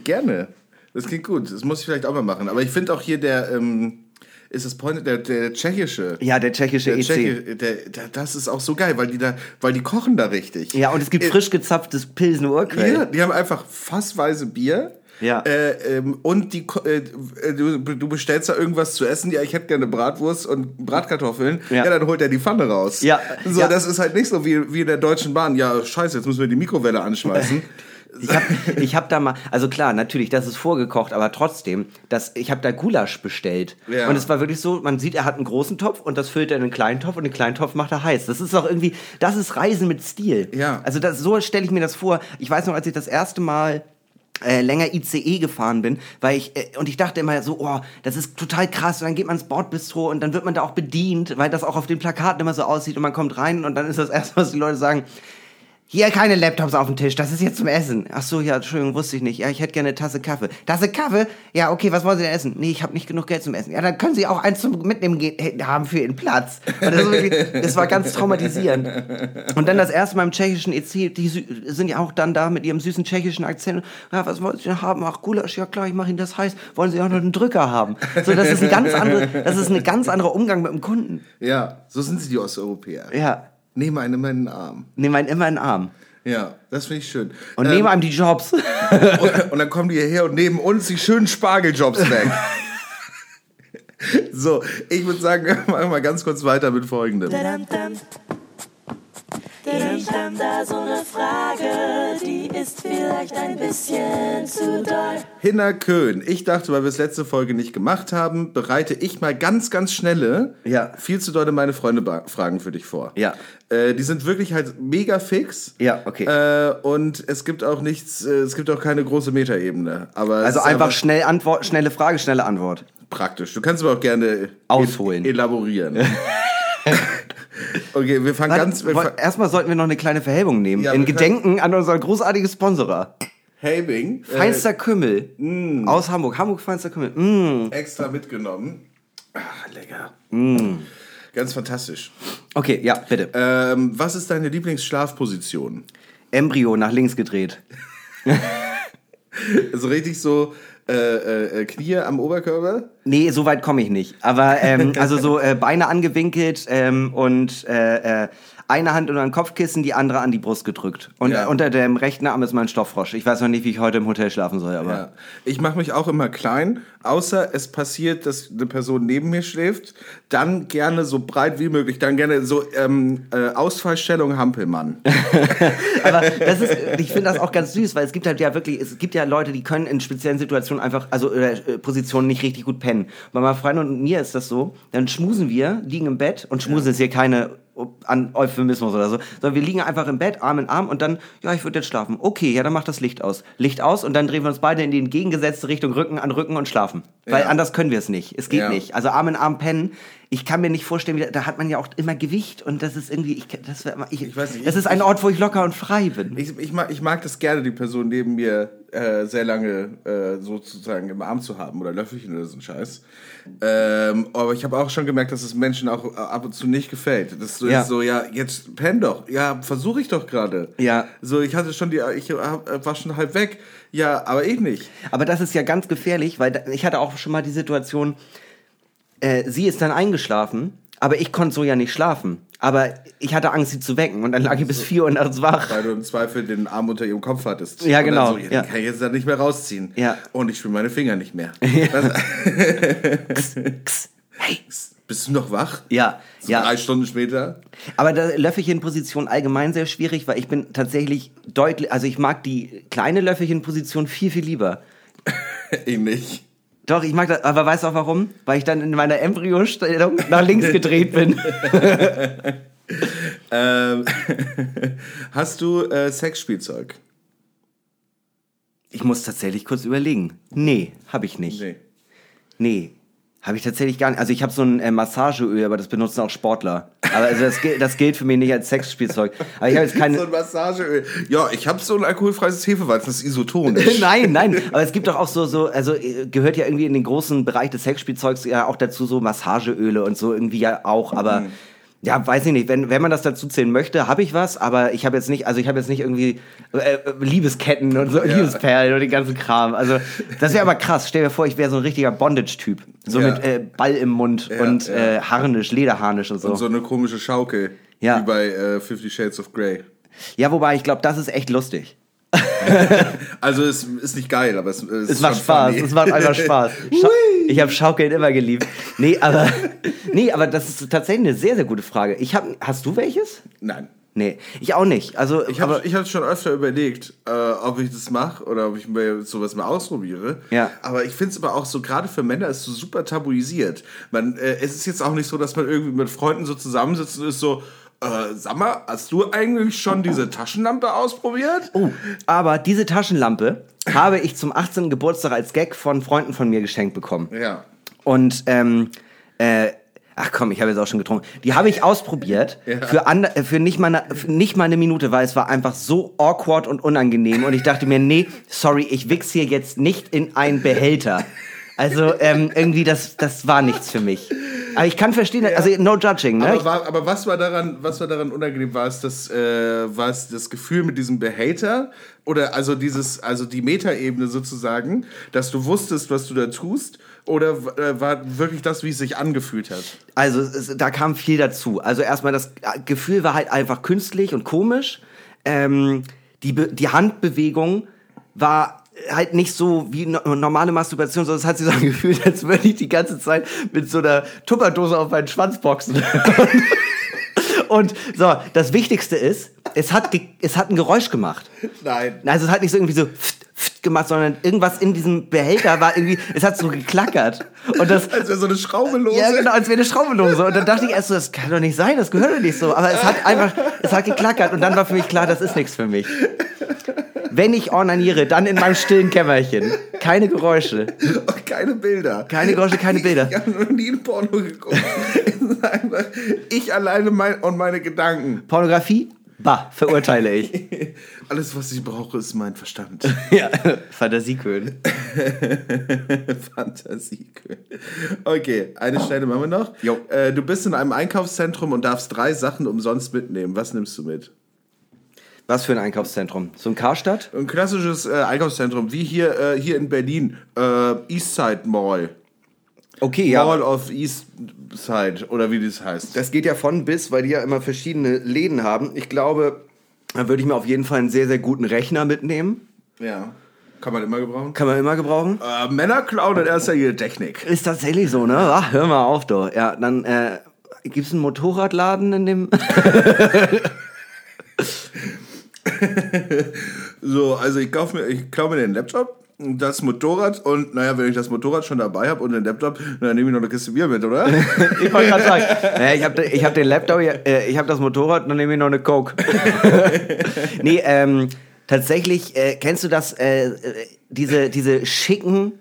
Speaker 3: Gerne. Das klingt gut. Das muss ich vielleicht auch mal machen. Aber ich finde auch hier der. Ähm, ist das Point, der, der tschechische.
Speaker 2: Ja, der tschechische
Speaker 3: Der
Speaker 2: EC.
Speaker 3: Tscheche, der, der, das ist auch so geil, weil die da, weil die kochen da richtig.
Speaker 2: Ja, und es gibt
Speaker 3: Äh,
Speaker 2: frisch gezapftes Pilsen Urquell.
Speaker 3: Ja, die haben einfach fassweise Bier.
Speaker 2: Ja.
Speaker 3: Äh, ähm, und die, äh, du, du bestellst da irgendwas zu essen. Ja, ich hätte gerne Bratwurst und Bratkartoffeln. Ja.
Speaker 2: Ja.
Speaker 3: dann holt er die Pfanne raus.
Speaker 2: Ja.
Speaker 3: So,
Speaker 2: Ja.
Speaker 3: das ist halt nicht so wie, wie in der Deutschen Bahn. Ja, scheiße, jetzt müssen wir die Mikrowelle anschmeißen.
Speaker 2: Ich habe ich hab da mal, also klar, natürlich, das ist vorgekocht, aber trotzdem, das, ich habe da Gulasch bestellt.
Speaker 3: Ja.
Speaker 2: Und es war wirklich so, man sieht, er hat einen großen Topf und das füllt er in einen kleinen Topf und den kleinen Topf macht er heiß. Das ist doch irgendwie, das ist Reisen mit Stil.
Speaker 3: Ja.
Speaker 2: Also das, so stelle ich mir das vor. Ich weiß noch, als ich das erste Mal äh, länger ICE gefahren bin, weil ich äh, und ich dachte immer so, oh, das ist total krass. Und dann geht man ins Bordbistro und dann wird man da auch bedient, weil das auch auf den Plakaten immer so aussieht und man kommt rein und dann ist das erste, was die Leute sagen. Hier keine Laptops auf dem Tisch, das ist jetzt zum Essen. Ach so, ja, Entschuldigung, wusste ich nicht. Ja, ich hätte gerne eine Tasse Kaffee. Tasse Kaffee? Ja, okay, was wollen Sie denn essen? Nee, ich habe nicht genug Geld zum Essen. Ja, dann können Sie auch eins zum Mitnehmen gehen, haben für Ihren Platz. Das, wirklich, das war ganz traumatisierend. Und dann das erste Mal im tschechischen EC, die sind ja auch dann da mit ihrem süßen tschechischen Akzent. Ja, was wollen Sie denn haben? Ach, Gulasch, ja klar, ich mache Ihnen das heiß. Wollen Sie auch noch einen Drücker haben? So, das ist ein ganz andere, das ist ein ganz anderer Umgang mit dem Kunden.
Speaker 3: Ja, so sind sie, die Osteuropäer.
Speaker 2: Ja,
Speaker 3: Nehmen einen immer in den Arm.
Speaker 2: nehmen einen immer in den Arm.
Speaker 3: Ja, das finde ich schön.
Speaker 2: Und
Speaker 3: Ähm,
Speaker 2: nehmen einem die Jobs.
Speaker 3: und, und dann kommen die hierher und nehmen uns die schönen Spargeljobs weg. so, ich würde sagen, wir machen mal ganz kurz weiter mit folgendem.
Speaker 5: Ich hab da so eine Frage, die ist vielleicht ein bisschen zu doll.
Speaker 3: Hinner Köhn. Ich dachte, weil wir es letzte Folge nicht gemacht haben, bereite ich mal ganz, ganz schnelle,
Speaker 2: Ja.
Speaker 3: viel zu dolle meine Freunde ba- Fragen für dich vor.
Speaker 2: Ja.
Speaker 3: Äh, die sind wirklich halt mega fix.
Speaker 2: Ja, okay.
Speaker 3: Äh, und es gibt auch nichts, äh, es gibt auch keine große Metaebene. Aber
Speaker 2: Also
Speaker 3: ist
Speaker 2: einfach schnell Antwort, schnelle Frage, schnelle Antwort.
Speaker 3: praktisch. Du kannst aber auch gerne
Speaker 2: Ausholen.
Speaker 3: el- elaborieren. okay, wir fangen ganz. Wir
Speaker 2: Erstmal sollten wir noch eine kleine Verhebung nehmen.
Speaker 3: Ja,
Speaker 2: in Gedenken an unseren großartigen Sponsorer.
Speaker 3: Helbing. äh,
Speaker 2: Feinster Kümmel. Aus Hamburg. Hamburg Feinster Kümmel. Mm.
Speaker 3: extra mitgenommen. Ah, lecker.
Speaker 2: Mm.
Speaker 3: Ganz fantastisch.
Speaker 2: Okay, ja, bitte.
Speaker 3: Ähm, was ist deine Lieblingsschlafposition?
Speaker 2: Embryo nach links gedreht.
Speaker 3: Also richtig so äh, äh, äh, Knie am Oberkörper?
Speaker 2: Nee, so weit komme ich nicht. Aber ähm, also so äh, Beine angewinkelt ähm, und äh, äh, eine Hand unter den Kopfkissen, die andere an die Brust gedrückt. Und
Speaker 3: Ja.
Speaker 2: äh, unter dem rechten Arm ist mein Stofffrosch. Ich weiß noch nicht, wie ich heute im Hotel schlafen soll, aber.
Speaker 3: Ja. Ich mache mich auch immer klein, außer es passiert, dass eine Person neben mir schläft. Dann gerne so breit wie möglich. Dann gerne so ähm, äh, Ausfallstellung Hampelmann.
Speaker 2: Aber das ist, ich finde das auch ganz süß, weil es gibt halt ja wirklich, es gibt ja Leute, die können in speziellen Situationen einfach, also äh, Positionen nicht richtig gut pennen. Bei meiner Freundin und mir ist das so, dann schmusen wir, liegen im Bett und schmusen ist hier keine an Euphemismus oder so, sondern wir liegen einfach im Bett, Arm in Arm und dann, ja, ich würde jetzt schlafen. Okay, ja, dann mach das Licht aus. Licht aus und dann drehen wir uns beide in die entgegengesetzte Richtung, Rücken an Rücken und schlafen. Weil
Speaker 3: Ja.
Speaker 2: anders können wir es nicht. Es geht
Speaker 3: Ja.
Speaker 2: nicht. Also Arm in Arm pennen. Ich kann mir nicht vorstellen, wie, da- hat man ja auch immer Gewicht und das ist irgendwie, ich, das, ich,
Speaker 3: Ich weiß nicht,
Speaker 2: das ist ein Ort, wo ich locker und frei bin.
Speaker 3: Ich, ich, mag, ich mag das gerne, die Person neben mir äh, sehr lange äh, sozusagen im Arm zu haben oder Löffelchen oder so ein Scheiß. Ähm, aber ich habe auch schon gemerkt, dass es Menschen auch äh, ab und zu nicht gefällt. Das so,
Speaker 2: Ja.
Speaker 3: ist so ja, jetzt penn doch. Ja, versuche ich doch gerade.
Speaker 2: Ja.
Speaker 3: So, ich hatte schon die, ich hab, war schon halb weg. Ja, aber ich nicht.
Speaker 2: Aber das ist ja ganz gefährlich, weil ich hatte auch schon mal die Situation, äh, sie ist dann eingeschlafen, aber ich konnte so ja nicht schlafen. Aber ich hatte Angst, sie zu wecken und dann lag ich bis 4 Uhr nachts wach.
Speaker 3: Weil du im Zweifel den Arm unter ihrem Kopf hattest.
Speaker 2: Ja,
Speaker 3: Und
Speaker 2: genau,
Speaker 3: So, ja,
Speaker 2: ja.
Speaker 3: Kann ich jetzt dann nicht mehr rausziehen.
Speaker 2: Ja.
Speaker 3: Und ich spüre meine Finger nicht mehr. Was,
Speaker 2: Hey.
Speaker 3: Bist du noch wach?
Speaker 2: Ja,
Speaker 3: So
Speaker 2: ja.
Speaker 3: Drei Stunden später?
Speaker 2: Aber da Löffelchenposition allgemein sehr schwierig, weil ich bin tatsächlich deutlich, also ich mag die kleine Löffelchenposition viel, viel lieber.
Speaker 3: Ich nicht.
Speaker 2: Doch, ich mag das, aber weißt du auch warum? Weil ich dann in meiner Embryostellung nach links gedreht bin.
Speaker 3: Ähm, hast du äh, Sexspielzeug?
Speaker 2: Ich muss tatsächlich kurz überlegen. Nee, habe ich nicht.
Speaker 3: Nee.
Speaker 2: Nee, habe ich tatsächlich gar nicht. Also ich habe so ein äh, Massageöl, aber das benutzen auch Sportler. Aber also das, gilt- das gilt für mich nicht als Sexspielzeug. Aber ich habe jetzt
Speaker 3: So
Speaker 2: keine.
Speaker 3: ein Massageöl. Ja, ich habe so ein alkoholfreies Hefeweizen, das ist isotonisch.
Speaker 2: nein, nein. Aber es gibt doch auch so, so, also äh, gehört ja irgendwie in den großen Bereich des Sexspielzeugs ja auch dazu so Massageöle und so irgendwie ja auch. Aber ja, weiß ich nicht. Wenn, wenn man das dazu zählen möchte, habe ich was. Aber ich habe jetzt nicht, also ich habe jetzt nicht irgendwie äh, äh, Liebesketten und so, Liebesperlen und den ganzen Kram. Also das wäre aber krass. Stell dir vor, ich wäre so ein richtiger Bondage-Typ. So
Speaker 3: Ja.
Speaker 2: mit äh, Ball im Mund
Speaker 3: Ja,
Speaker 2: und
Speaker 3: ja.
Speaker 2: Äh, Harnisch, Lederharnisch und so.
Speaker 3: Und so eine komische Schaukel.
Speaker 2: Ja.
Speaker 3: Wie bei äh, Fifty Shades of Grey.
Speaker 2: Ja, wobei ich glaube, das ist echt lustig.
Speaker 3: Also es ist nicht geil, aber es, es,
Speaker 2: Es
Speaker 3: ist
Speaker 2: macht Spaß,
Speaker 3: funny.
Speaker 2: es macht einfach Spaß. Scha ich habe Schaukeln immer geliebt. Nee, aber nee, aber das ist tatsächlich eine sehr sehr gute Frage. Ich hab, hast du welches?
Speaker 3: Nein.
Speaker 2: Nee, ich auch nicht. Also
Speaker 3: Ich habe ich hab schon öfter überlegt, äh, ob ich das mache oder ob ich mir sowas mal ausprobiere.
Speaker 2: Ja.
Speaker 3: Aber ich finde es aber auch so, gerade für Männer ist es so super tabuisiert. Man, äh, es ist jetzt auch nicht so, dass man irgendwie mit Freunden so zusammensitzt und ist so, Äh, sag mal, hast du eigentlich schon diese Taschenlampe ausprobiert?
Speaker 2: Oh, aber diese Taschenlampe habe ich zum 18. Geburtstag als Gag von Freunden von mir geschenkt bekommen.
Speaker 3: Ja.
Speaker 2: Und ähm, äh, ach komm, ich habe jetzt auch schon getrunken. Die habe ich ausprobiert für, ande, äh, für, nicht mal eine, nicht mal eine Minute, weil es war einfach so awkward und unangenehm. Und ich dachte mir, nee, sorry, ich wichs hier jetzt nicht in einen Behälter. Also ähm, irgendwie, das, das war nichts für mich. Aber ich kann verstehen, also no judging, ne?
Speaker 3: Aber, war, aber was war daran, was war daran unangenehm? War es das, äh, war es das Gefühl mit diesem Behälter? Oder also dieses, also die Metaebene sozusagen, dass du wusstest, was du da tust? Oder äh, war wirklich das, wie es sich angefühlt hat?
Speaker 2: Also es, da kam viel dazu. Also erstmal das Gefühl war halt einfach künstlich und komisch. Ähm, die, Be die Handbewegung war halt nicht so wie no normale Masturbation, sondern es hat sich so angefühlt, als würde ich die ganze Zeit mit so einer Tupperdose auf meinen Schwanz boxen. Und so, das Wichtigste ist, es hat, es hat ein Geräusch gemacht.
Speaker 3: Nein.
Speaker 2: Also es hat nicht so irgendwie so pft gemacht, sondern irgendwas in diesem Behälter war irgendwie, es hat so geklackert. Und das,
Speaker 3: Als wäre so eine Schraube lose.
Speaker 2: ja, genau, als wäre eine Schraube lose. Und dann dachte ich erst so, das kann doch nicht sein, das gehört doch nicht so. Aber es hat einfach, es hat geklackert. Und dann war für mich klar, das ist nichts für mich. Wenn ich ornaniere, dann in meinem stillen Kämmerchen. Keine Geräusche.
Speaker 3: Und keine Bilder.
Speaker 2: Keine Geräusche, keine Bilder.
Speaker 3: Ich habe noch nie ein Porno geguckt. Ich alleine mein, und meine Gedanken.
Speaker 2: Pornografie? Bah, verurteile ich.
Speaker 3: Alles, was ich brauche, ist mein Verstand.
Speaker 2: Ja, Fantasiekönig.
Speaker 3: Fantasie. Okay, eine Stelle machen wir noch.
Speaker 2: Jo.
Speaker 3: Äh, du bist in einem Einkaufszentrum und darfst drei Sachen umsonst mitnehmen. Was nimmst du mit?
Speaker 2: Was für ein Einkaufszentrum? So ein Karstadt?
Speaker 3: Ein klassisches äh, Einkaufszentrum, wie hier, äh, hier in Berlin. Äh, Eastside Mall.
Speaker 2: Okay,
Speaker 3: Mall of Eastside, oder wie das heißt.
Speaker 2: Das geht ja von bis, weil die ja immer verschiedene Läden haben. Ich glaube, da würde ich mir auf jeden Fall einen sehr, sehr guten Rechner mitnehmen.
Speaker 3: Ja. Kann man immer gebrauchen.
Speaker 2: Kann man immer gebrauchen.
Speaker 3: Äh, Männer klauen in erster Linie Technik.
Speaker 2: Ist tatsächlich so, ne? Ach, hör mal auf, doch. Ja, dann äh, gibt es einen Motorradladen in dem.
Speaker 3: So, also ich kaufe mir, ich klaue mir den Laptop, das Motorrad und naja, wenn ich das Motorrad schon dabei habe und den Laptop, dann nehme ich noch eine Kiste Bier mit, oder?
Speaker 2: ich wollte gerade sagen, naja, ich habe ich hab den Laptop, äh, ich habe das Motorrad, dann nehme ich noch eine Coke. nee, ähm, tatsächlich, äh, kennst du das, äh, äh, diese, diese schicken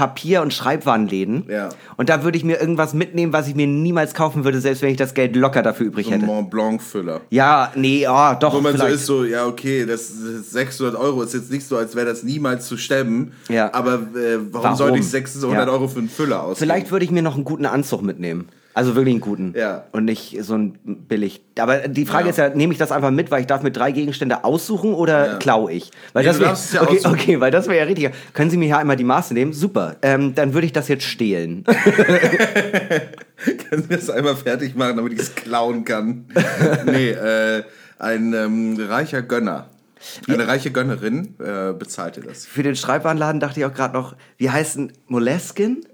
Speaker 2: Papier- und Schreibwarenläden?
Speaker 3: Ja.
Speaker 2: Und da würde ich mir irgendwas mitnehmen, was ich mir niemals kaufen würde, selbst wenn ich das Geld locker dafür übrig
Speaker 3: Ein
Speaker 2: hätte.
Speaker 3: Mont Blanc Füller.
Speaker 2: Ja, nee, oh, doch,
Speaker 3: Wo man so
Speaker 2: vielleicht.
Speaker 3: ist, so, ja, okay, das ist 600 Euro ist jetzt nicht so, als wäre das niemals zu stemmen.
Speaker 2: Ja.
Speaker 3: Aber äh, warum,
Speaker 2: Warum?
Speaker 3: sollte ich 600
Speaker 2: Ja.
Speaker 3: Euro für einen Füller ausgeben?
Speaker 2: Vielleicht würde ich mir noch einen guten Anzug mitnehmen. Also wirklich einen guten.
Speaker 3: Ja.
Speaker 2: Und nicht so ein billig. Aber die Frage
Speaker 3: Ja.
Speaker 2: ist ja, nehme ich das einfach mit, weil ich darf mir drei Gegenstände aussuchen oder
Speaker 3: Ja.
Speaker 2: klaue ich? Weil
Speaker 3: Nee,
Speaker 2: das wär,
Speaker 3: ja
Speaker 2: okay,
Speaker 3: aussuchen.
Speaker 2: okay, weil das wäre ja richtig. Können Sie mir hier einmal die Maße nehmen? Super. Ähm, dann würde ich das jetzt stehlen.
Speaker 3: Können wir das einmal fertig machen, damit ich es klauen kann? nee, äh, ein ähm, reicher Gönner. Eine reiche Gönnerin äh, bezahlte das.
Speaker 2: Für den Schreibwarenladen dachte ich auch gerade noch, wie heißt denn Moleskin?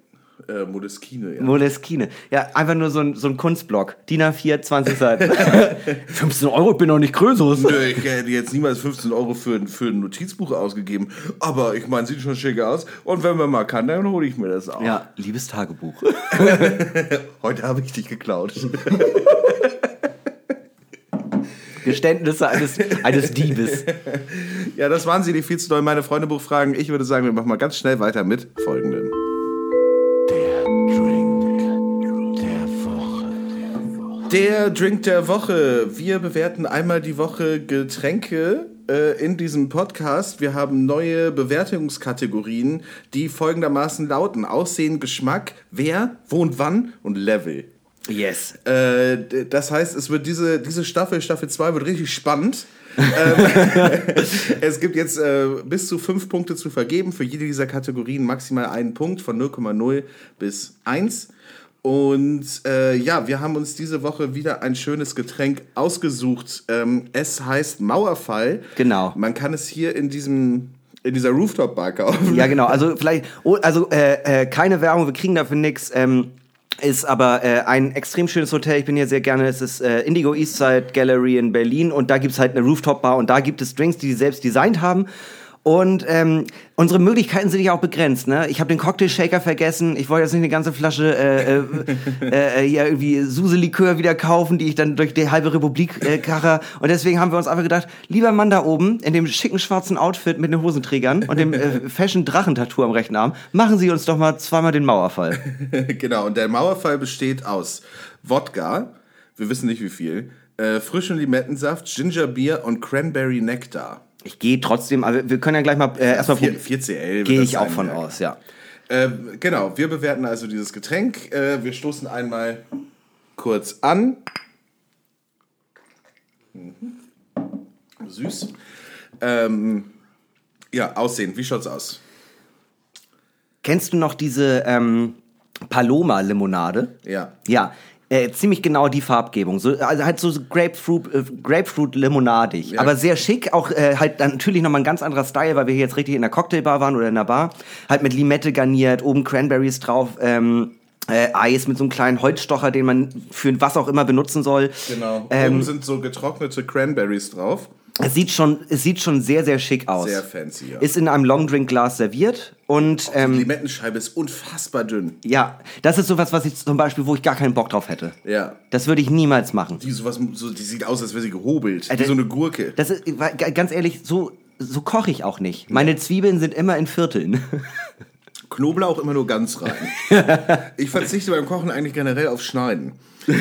Speaker 3: Äh, Modeskine, ja.
Speaker 2: Moleskine. Ja, einfach nur so ein, so ein Kunstblock. DIN A4, 20 Seiten. 15 Euro, ich bin noch nicht größer.
Speaker 3: Nö, ich hätte jetzt niemals 15 Euro für, für ein Notizbuch ausgegeben. Aber ich meine, sieht schon schick aus. Und wenn man mal kann, dann hole ich mir das auch.
Speaker 2: Ja, liebes Tagebuch.
Speaker 3: Heute habe ich dich geklaut.
Speaker 2: Geständnisse eines, eines Diebes.
Speaker 3: ja, das waren sie, die viel zu doll meine Freunde Buchfragen. Ich würde sagen, wir machen mal ganz schnell weiter mit folgendem. Der Drink der Woche. Wir bewerten einmal die Woche Getränke äh, in diesem Podcast. Wir haben neue Bewertungskategorien, die folgendermaßen lauten: Aussehen, Geschmack, wer, wo und wann und Level.
Speaker 2: Yes.
Speaker 3: Äh, das heißt, es wird diese, diese Staffel, Staffel 2 wird richtig spannend. ähm, es gibt jetzt äh, bis zu fünf Punkte zu vergeben. Für jede dieser Kategorien maximal einen Punkt von 0,0 bis 1. Und äh, ja, wir haben uns diese Woche wieder ein schönes Getränk ausgesucht. Ähm, es heißt Mauerfall.
Speaker 2: Genau.
Speaker 3: Man kann es hier in diesem in dieser Rooftop-Bar kaufen.
Speaker 2: Ja, genau. Also vielleicht, oh, also äh, äh, keine Werbung, wir kriegen dafür nichts. Ähm, ist aber äh, ein extrem schönes Hotel. Ich bin hier sehr gerne. Es ist äh, Indigo Eastside Gallery in Berlin und da gibt's halt eine Rooftop-Bar und da gibt es Drinks, die die selbst designt haben. Und ähm, unsere Möglichkeiten sind ja auch begrenzt. Ne? Ich habe den Cocktail-Shaker vergessen. Ich wollte jetzt nicht eine ganze Flasche äh, äh, äh, hier irgendwie Suse-Likör wieder kaufen, die ich dann durch die halbe Republik äh, karre. Und deswegen haben wir uns einfach gedacht, lieber Mann da oben in dem schicken schwarzen Outfit mit den Hosenträgern und dem äh, Fashion-Drachentattoo am rechten Arm, machen Sie uns doch mal zweimal den Mauerfall.
Speaker 3: genau, und der Mauerfall besteht aus Wodka, wir wissen nicht wie viel, äh, frischen Limettensaft, Gingerbier und Cranberry Nektar.
Speaker 2: Ich gehe trotzdem, aber wir können ja gleich mal äh, erstmal
Speaker 3: 4, 4CL. wird
Speaker 2: Gehe ich auch von aus, ja.
Speaker 3: Äh, genau, wir bewerten also dieses Getränk. Äh, wir stoßen einmal kurz an. Mhm. Süß. Ähm, ja, Aussehen, wie schaut's aus?
Speaker 2: Kennst du noch diese ähm, Paloma-Limonade?
Speaker 3: Ja.
Speaker 2: Ja, äh, ziemlich genau die Farbgebung. So, also halt so Grapefruit, äh, Grapefruit-limonadig.
Speaker 3: Ja.
Speaker 2: Aber sehr schick. Auch äh, halt dann natürlich nochmal ein ganz anderer Style, weil wir hier jetzt richtig in der Cocktailbar waren oder in der Bar. Halt mit Limette garniert, oben Cranberries drauf. Ähm, äh, Eis mit so einem kleinen Holzstocher, den man für was auch immer benutzen soll.
Speaker 3: Genau.
Speaker 2: Ähm,
Speaker 3: Oben sind so getrocknete Cranberries drauf.
Speaker 2: Es sieht schon, es sieht schon sehr, sehr schick aus.
Speaker 3: Sehr fancy, ja.
Speaker 2: Ist in einem Longdrink-Glas serviert und
Speaker 3: Die
Speaker 2: ähm,
Speaker 3: Limettenscheibe ist unfassbar dünn.
Speaker 2: ja, das ist sowas, was ich zum Beispiel, wo ich gar keinen Bock drauf hätte.
Speaker 3: Ja.
Speaker 2: Das würde ich niemals machen.
Speaker 3: Die, sowas, so, die sieht aus, als wäre sie gehobelt.
Speaker 2: Äh,
Speaker 3: wie so eine Gurke.
Speaker 2: Das ist, ganz ehrlich, so, so koche ich auch nicht. Meine Zwiebeln sind immer in Vierteln.
Speaker 3: Knoblauch immer nur ganz rein. ich verzichte beim Kochen eigentlich generell auf Schneiden.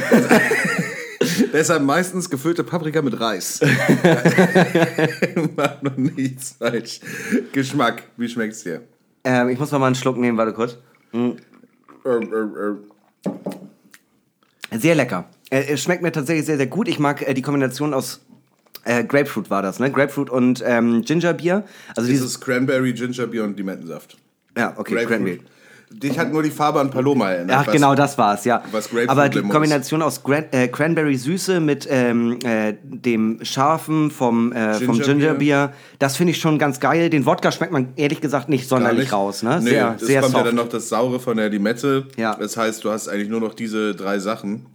Speaker 3: Deshalb meistens gefüllte Paprika mit Reis. Macht noch nichts falsch. Geschmack, wie schmeckt's dir?
Speaker 2: ähm, ich muss noch mal einen Schluck nehmen, warte kurz.
Speaker 3: Ähm,
Speaker 2: Sehr lecker. Äh, es schmeckt mir tatsächlich sehr, sehr gut. Ich mag äh, die Kombination aus äh, Grapefruit war das, ne? Grapefruit und ähm, Gingerbier. Also dieses,
Speaker 3: Cranberry, Gingerbier und Limettensaft.
Speaker 2: ja, okay, Cranberry.
Speaker 3: Dich hat nur die Farbe an Paloma erinnert.
Speaker 2: Ach,
Speaker 3: was-
Speaker 2: genau, das war's, ja. Aber die. Kombination aus Gran äh, Cranberry-Süße mit ähm, äh, dem Scharfen vom, äh, vom
Speaker 3: Gingerbier.
Speaker 2: Gingerbier, das finde ich schon ganz geil. Den Wodka schmeckt man ehrlich gesagt nicht sonderlich
Speaker 3: nicht.
Speaker 2: raus, ne?
Speaker 3: Nee,
Speaker 2: sehr,
Speaker 3: es
Speaker 2: sehr
Speaker 3: kommt
Speaker 2: soft.
Speaker 3: ja dann noch das Saure von der Limette.
Speaker 2: Ja.
Speaker 3: Das heißt, du hast eigentlich nur noch diese drei Sachen.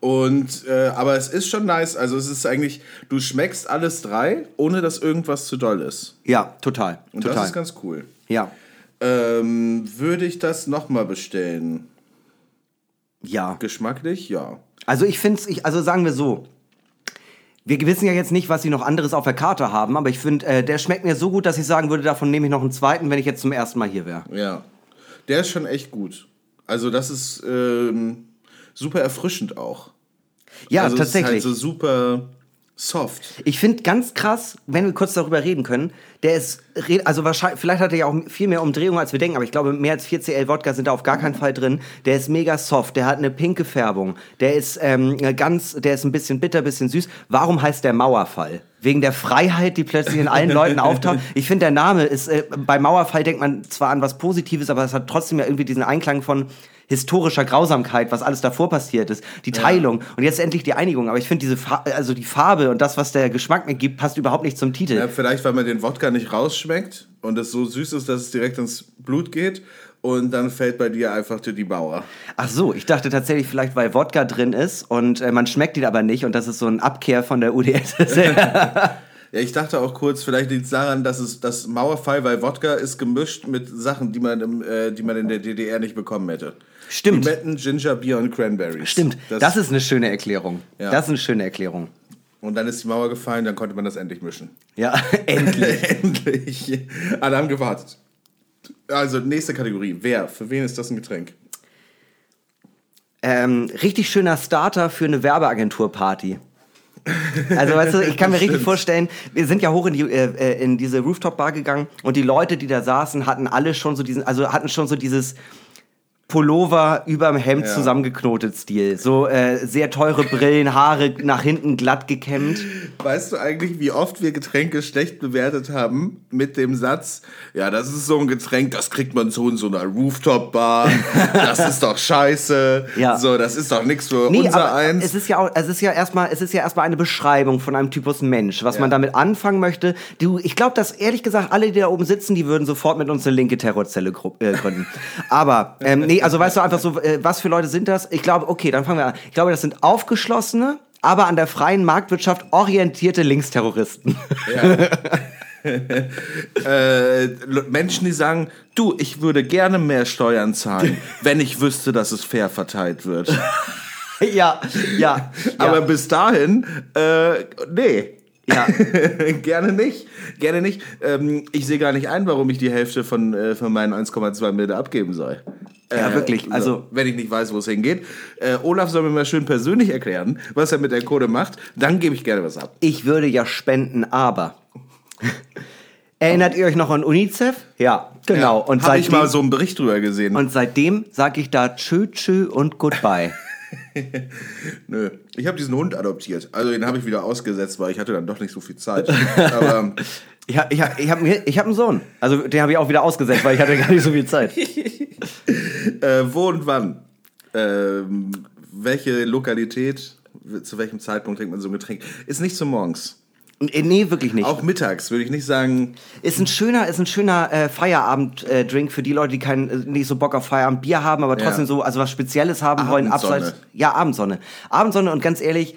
Speaker 3: Und, äh, aber es ist schon nice. Also es ist eigentlich, du schmeckst alles drei, ohne dass irgendwas zu doll ist.
Speaker 2: ja, total.
Speaker 3: Und
Speaker 2: total.
Speaker 3: das ist ganz cool.
Speaker 2: ja.
Speaker 3: Ähm, würde ich das nochmal bestellen?
Speaker 2: Ja.
Speaker 3: Geschmacklich? Ja.
Speaker 2: Also ich finde ich, also sagen wir so. Wir wissen ja jetzt nicht, was sie noch anderes auf der Karte haben, aber ich finde, äh, der schmeckt mir so gut, dass ich sagen würde, davon nehme ich noch einen zweiten, wenn ich jetzt zum ersten Mal hier wäre.
Speaker 3: Ja. Der ist schon echt gut. Also das ist ähm, super erfrischend auch.
Speaker 2: Ja,
Speaker 3: also
Speaker 2: tatsächlich.
Speaker 3: Es ist halt so super soft.
Speaker 2: Ich finde ganz krass, wenn wir kurz darüber reden können, der ist, also wahrscheinlich, vielleicht hat er ja auch viel mehr Umdrehungen, als wir denken, aber ich glaube, mehr als 4CL Wodka sind da auf gar keinen Fall drin. Der ist mega soft, der hat eine pinke Färbung, der ist ähm, ganz, der ist ein bisschen bitter, bisschen süß. Warum heißt der Mauerfall? Wegen der Freiheit, die plötzlich in allen Leuten auftaucht. Ich finde, der Name ist, äh, bei Mauerfall denkt man zwar an was Positives, aber es hat trotzdem ja irgendwie diesen Einklang von historischer Grausamkeit, was alles davor passiert ist, die Teilung und jetzt endlich die Einigung. Aber ich finde diese, Fa also die Farbe und das, was der Geschmack mir gibt, passt überhaupt nicht zum Titel.
Speaker 3: Ja, vielleicht, weil man den Wodka nicht rausschmeckt und es so süß ist, dass es direkt ins Blut geht. Und dann fällt bei dir einfach die Bauer.
Speaker 2: Ach so, ich dachte tatsächlich vielleicht, weil Wodka drin ist und äh, man schmeckt ihn aber nicht und das ist so ein Abkehr von der UdS.
Speaker 3: Ja, ich dachte auch kurz, vielleicht liegt es daran, dass es das Mauerfall, weil Wodka ist gemischt mit Sachen, die man, im, äh, die man in der DDR nicht bekommen hätte.
Speaker 2: Stimmt.
Speaker 3: Limetten, Gingerbier und Cranberries.
Speaker 2: Stimmt, das, ist eine schöne Erklärung.
Speaker 3: Ja.
Speaker 2: Das ist eine schöne Erklärung.
Speaker 3: Und dann ist die Mauer gefallen, dann konnte man das endlich mischen.
Speaker 2: Ja, endlich.
Speaker 3: endlich. Alle haben gewartet. Also, nächste Kategorie. Wer? Für wen ist das ein Getränk?
Speaker 2: ähm, richtig schöner Starter für eine Werbeagentur-Party. Also weißt du, ich kann mir richtig vorstellen, wir sind ja hoch in, die, äh, äh, in diese Rooftop-Bar gegangen und die Leute, die da saßen, hatten alle schon so diesen, also hatten schon so dieses Pullover überm Hemd
Speaker 3: Ja.
Speaker 2: zusammengeknotet Stil. So äh, sehr teure Brillen, Haare nach hinten glatt gekämmt.
Speaker 3: Weißt du eigentlich, wie oft wir Getränke schlecht bewertet haben mit dem Satz, ja, das ist so ein Getränk, das kriegt man so in so einer Rooftop-Bar, das ist doch scheiße,
Speaker 2: Ja.
Speaker 3: so, das ist doch nichts für
Speaker 2: Nee,
Speaker 3: unser
Speaker 2: aber
Speaker 3: Eins.
Speaker 2: es ist ja auch, es ist ja erstmal, es ist ja erstmal eine Beschreibung von einem Typus Mensch, was
Speaker 3: Ja.
Speaker 2: man damit anfangen möchte. Du, ich glaube, dass ehrlich gesagt alle, die da oben sitzen, die würden sofort mit uns eine linke Terrorzelle äh, gründen. Aber ähm, nee, also weißt du einfach so, äh, was für Leute sind das? Ich glaube, okay, dann fangen wir an. Ich glaube, das sind aufgeschlossene, aber an der freien Marktwirtschaft orientierte Linksterroristen.
Speaker 3: äh, L- Menschen, die sagen, du, ich würde gerne mehr Steuern zahlen, wenn ich wüsste, dass es fair verteilt wird.
Speaker 2: ja, ja.
Speaker 3: Aber
Speaker 2: ja.
Speaker 3: bis dahin, äh, nee.
Speaker 2: Ja.
Speaker 3: gerne nicht, gerne nicht. Ähm, ich sehe gar nicht ein, warum ich die Hälfte von, äh, von meinen 1,2 Milliarden abgeben soll.
Speaker 2: Ja, wirklich, also-
Speaker 3: so, wenn ich nicht weiß, wo es hingeht. Äh, Olaf soll mir mal schön persönlich erklären, was er mit der Kohle macht. Dann gebe ich gerne was ab.
Speaker 2: Ich würde ja spenden, aber. Erinnert ihr euch noch an UNICEF? Ja, genau.
Speaker 3: Ja,
Speaker 2: und
Speaker 3: Hab ich mal so einen Bericht drüber gesehen.
Speaker 2: und seitdem sage ich da tschö, tschö und goodbye.
Speaker 3: Nö, ich habe diesen Hund adoptiert. Also den habe ich wieder ausgesetzt, weil ich hatte dann doch nicht so viel Zeit. Aber
Speaker 2: Ich habe ich hab, ich hab, mir- ich hab einen Sohn. Also den habe ich auch wieder ausgesetzt, weil ich hatte gar nicht so viel Zeit.
Speaker 3: äh, wo und wann? Ähm, welche Lokalität? Zu welchem Zeitpunkt trinkt man so ein Getränk? Ist nicht so morgens.
Speaker 2: Äh, Nee, wirklich nicht.
Speaker 3: Auch mittags würde ich nicht sagen.
Speaker 2: Ist ein schöner, ist ein schöner äh, Feierabend-Drink für die Leute, die keinen, äh, nicht so Bock auf Feierabendbier haben, aber trotzdem
Speaker 3: Ja.
Speaker 2: so, also was Spezielles haben wollen,
Speaker 3: Abendsonne.
Speaker 2: abseits. Ja, Abendsonne. Abendsonne und ganz ehrlich,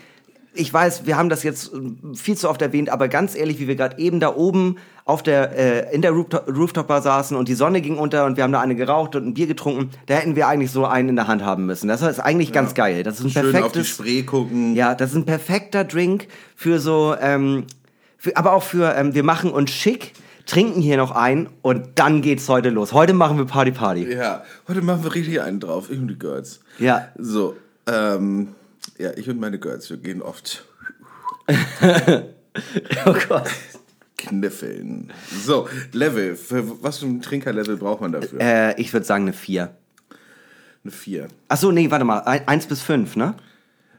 Speaker 2: ich weiß, wir haben das jetzt äh, viel zu oft erwähnt, aber ganz ehrlich, wie wir gerade eben da oben auf der, äh, in der Rooftop- Rooftop-Bar saßen und die Sonne ging unter und wir haben da eine geraucht und ein Bier getrunken, da hätten wir eigentlich so einen in der Hand haben müssen. Das ist eigentlich ganz geil. Das ist ein
Speaker 3: Schön auf die
Speaker 2: perfektes.
Speaker 3: Spree gucken.
Speaker 2: Ja, das ist ein perfekter Drink für so, ähm, für, aber auch für, ähm, wir machen uns schick, trinken hier noch ein und dann geht's heute los. Heute machen wir Party Party.
Speaker 3: Ja, heute machen wir richtig einen drauf. Ich und die Girls.
Speaker 2: Ja.
Speaker 3: So, ähm, ja, ich und meine Girls, wir gehen oft
Speaker 2: Oh Gott.
Speaker 3: kniffeln. So, Level. Für was für ein Trinkerlevel braucht man dafür?
Speaker 2: Äh, ich würde sagen eine 4.
Speaker 3: Eine 4.
Speaker 2: Ach so, nee, warte mal, 1 bis 5, ne?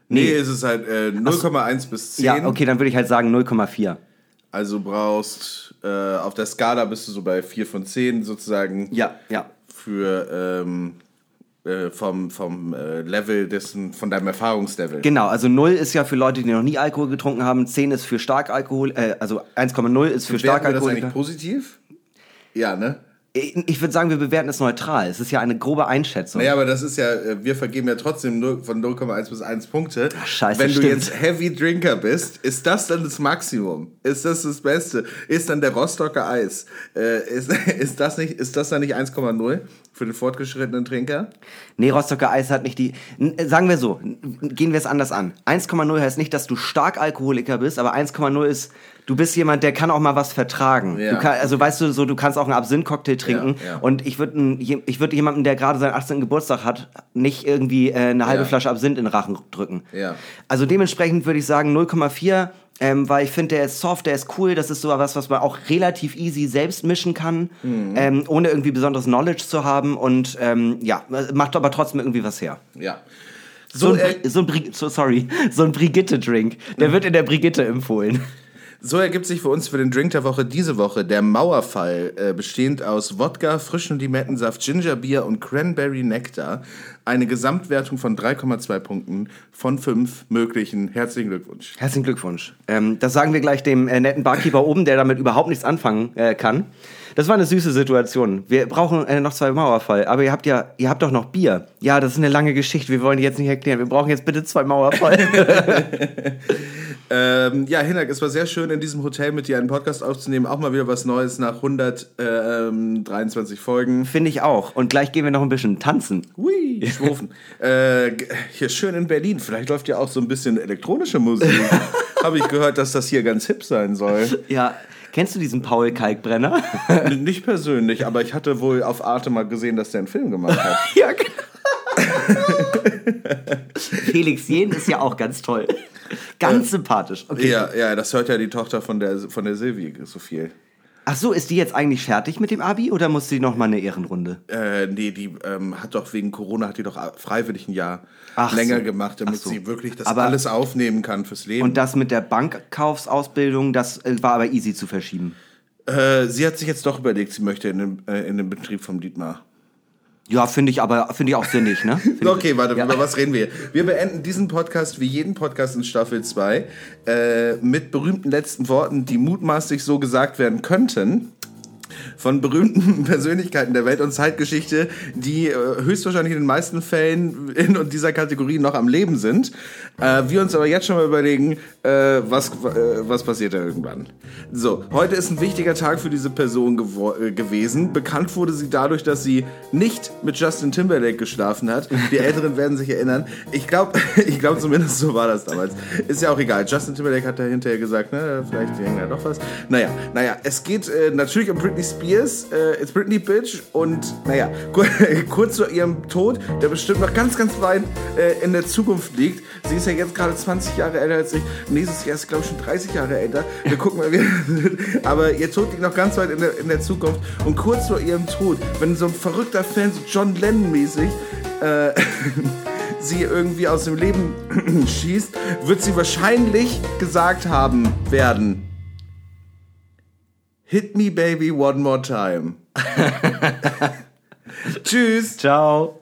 Speaker 3: Nee, es ist halt äh, 0,1 bis 10.
Speaker 2: Ja, okay, dann würde ich halt sagen 0,4.
Speaker 3: Also brauchst, äh, auf der Skala bist du so bei 4 von 10 sozusagen.
Speaker 2: Ja, ja.
Speaker 3: Für, ähm, äh, vom, vom äh, Level dessen, von deinem Erfahrungslevel.
Speaker 2: Genau, also 0 ist ja für Leute, die noch nie Alkohol getrunken haben, 10 ist für Starkalkohol, äh, also 1,0 ist für
Speaker 3: Bewerten wir das
Speaker 2: Starkalkohol.
Speaker 3: eigentlich positiv? Ja, ne?
Speaker 2: Ich, ich würde sagen, wir bewerten es neutral. Es ist ja eine grobe Einschätzung.
Speaker 3: Naja, aber das ist ja, äh, wir vergeben ja trotzdem nur von 0,1 bis 1 Punkte.
Speaker 2: Ach, scheiße,
Speaker 3: Wenn du
Speaker 2: stimmt.
Speaker 3: jetzt Heavy Drinker bist, ist das dann das Maximum? Ist das das Beste? Ist dann der Rostocker Eis? Äh, ist, ist, das nicht, ist das dann nicht 1,0 für den fortgeschrittenen Trinker?
Speaker 2: Nee, Rostocker Eis hat nicht die. Äh, Sagen wir so, gehen wir es anders an. 1,0 heißt nicht, dass du stark Alkoholiker bist, aber 1,0 ist, du bist jemand, der kann auch mal was vertragen.
Speaker 3: Ja.
Speaker 2: Kann, also weißt du, so du kannst auch einen Absinth-Cocktail trinken.
Speaker 3: Ja, ja.
Speaker 2: Und ich würde ich würd jemandem, der gerade seinen 18. Geburtstag hat, nicht irgendwie äh, eine halbe. Flasche Absinth in den Rachen drücken.
Speaker 3: Ja.
Speaker 2: Also dementsprechend würde ich sagen 0,4. Ähm, weil ich finde, der ist soft, der ist cool. Das ist so was, was man auch relativ easy selbst mischen kann,
Speaker 3: Mhm.
Speaker 2: ähm, ohne irgendwie besonderes Knowledge zu haben. Und ähm, ja, macht aber trotzdem irgendwie was her.
Speaker 3: Ja.
Speaker 2: So,
Speaker 3: So,
Speaker 2: ein, Bri- so ein, so, sorry, so ein Brigitte-Drink. Der wird in der Brigitte empfohlen.
Speaker 3: So ergibt sich für uns für den Drink der Woche diese Woche der Mauerfall, äh, bestehend aus Wodka, frischen Limettensaft, Gingerbier und Cranberry Nektar. Eine Gesamtwertung von 3,2 Punkten von 5 möglichen. Herzlichen Glückwunsch.
Speaker 2: Herzlichen Glückwunsch. Ähm, das sagen wir gleich dem äh, netten Barkeeper oben, der damit überhaupt nichts anfangen äh, kann. Das war eine süße Situation. Wir brauchen äh, noch zwei Mauerfall, aber ihr habt ja, ihr habt doch noch Bier. Ja, das ist eine lange Geschichte. Wir wollen die jetzt nicht erklären. Wir brauchen jetzt bitte zwei Mauerfall.
Speaker 3: Ähm, ja, Hinak, es war sehr schön, in diesem Hotel mit dir einen Podcast aufzunehmen. Auch mal wieder was Neues nach 123 Folgen.
Speaker 2: Finde ich auch. Und gleich gehen wir noch ein bisschen tanzen.
Speaker 3: Hui, schwufen. äh, hier schön in Berlin. Vielleicht läuft ja auch so ein bisschen elektronische Musik. Habe ich gehört, dass das hier ganz hip sein soll.
Speaker 2: Ja, kennst du diesen Paul Kalkbrenner?
Speaker 3: Nicht persönlich, aber ich hatte wohl auf Arte mal gesehen, dass der einen Film gemacht hat.
Speaker 2: ja, genau. Felix Jen ist ja auch ganz toll. Ganz sympathisch. Okay.
Speaker 3: Ja, ja, das hört ja die Tochter von der, von der Silvi so viel.
Speaker 2: Ach so, ist die jetzt eigentlich fertig mit dem Abi oder muss die noch mal eine Ehrenrunde?
Speaker 3: Äh, nee, die ähm, hat doch wegen Corona, hat die doch freiwillig ein Jahr
Speaker 2: Ach
Speaker 3: länger
Speaker 2: so.
Speaker 3: gemacht, damit
Speaker 2: so.
Speaker 3: sie wirklich das
Speaker 2: Aber-
Speaker 3: alles aufnehmen kann fürs Leben.
Speaker 2: Und das mit der Bankkaufsausbildung, das äh, war aber easy zu verschieben.
Speaker 3: äh, sie hat sich jetzt doch überlegt, sie möchte in den, äh, in den Betrieb vom Dietmar.
Speaker 2: Ja, finde ich aber finde ich auch sinnig, ne? Find
Speaker 3: Okay, warte,
Speaker 2: Ja.
Speaker 3: über was reden wir? Wir beenden diesen Podcast wie jeden Podcast in Staffel 2 äh, mit berühmten letzten Worten, die mutmaßlich so gesagt werden könnten. Von berühmten Persönlichkeiten der Welt- und Zeitgeschichte, die äh, höchstwahrscheinlich in den meisten Fällen in dieser Kategorie noch am Leben sind. Äh, wir uns aber jetzt schon mal überlegen, äh, was, äh, was passiert da irgendwann. So, heute ist ein wichtiger Tag für diese Person äh, gewesen. Bekannt wurde sie dadurch, dass sie nicht mit Justin Timberlake geschlafen hat. Die Älteren werden sich erinnern. Ich glaube, ich glaube zumindest so war das damals. Ist ja auch egal. Justin Timberlake hat da hinterher gesagt, ne, vielleicht hängt da doch was. Naja, naja, es geht natürlich um Britney Spears. Äh, it's Britney Bitch. Und naja, kur- kurz zu ihrem Tod, der bestimmt noch ganz, ganz weit äh, in der Zukunft liegt. Sie ist ja jetzt gerade 20 Jahre älter als ich. Nächstes Jahr ist glaube ich, schon 30 Jahre älter. Wir gucken mal, wie Aber ihr Tod liegt noch ganz weit in der, in der Zukunft. Und kurz vor ihrem Tod, wenn so ein verrückter Fan, so John Lennon-mäßig, äh, sie irgendwie aus dem Leben schießt, wird sie wahrscheinlich gesagt haben werden. Hit me baby one more time. Tschüss.
Speaker 2: Ciao.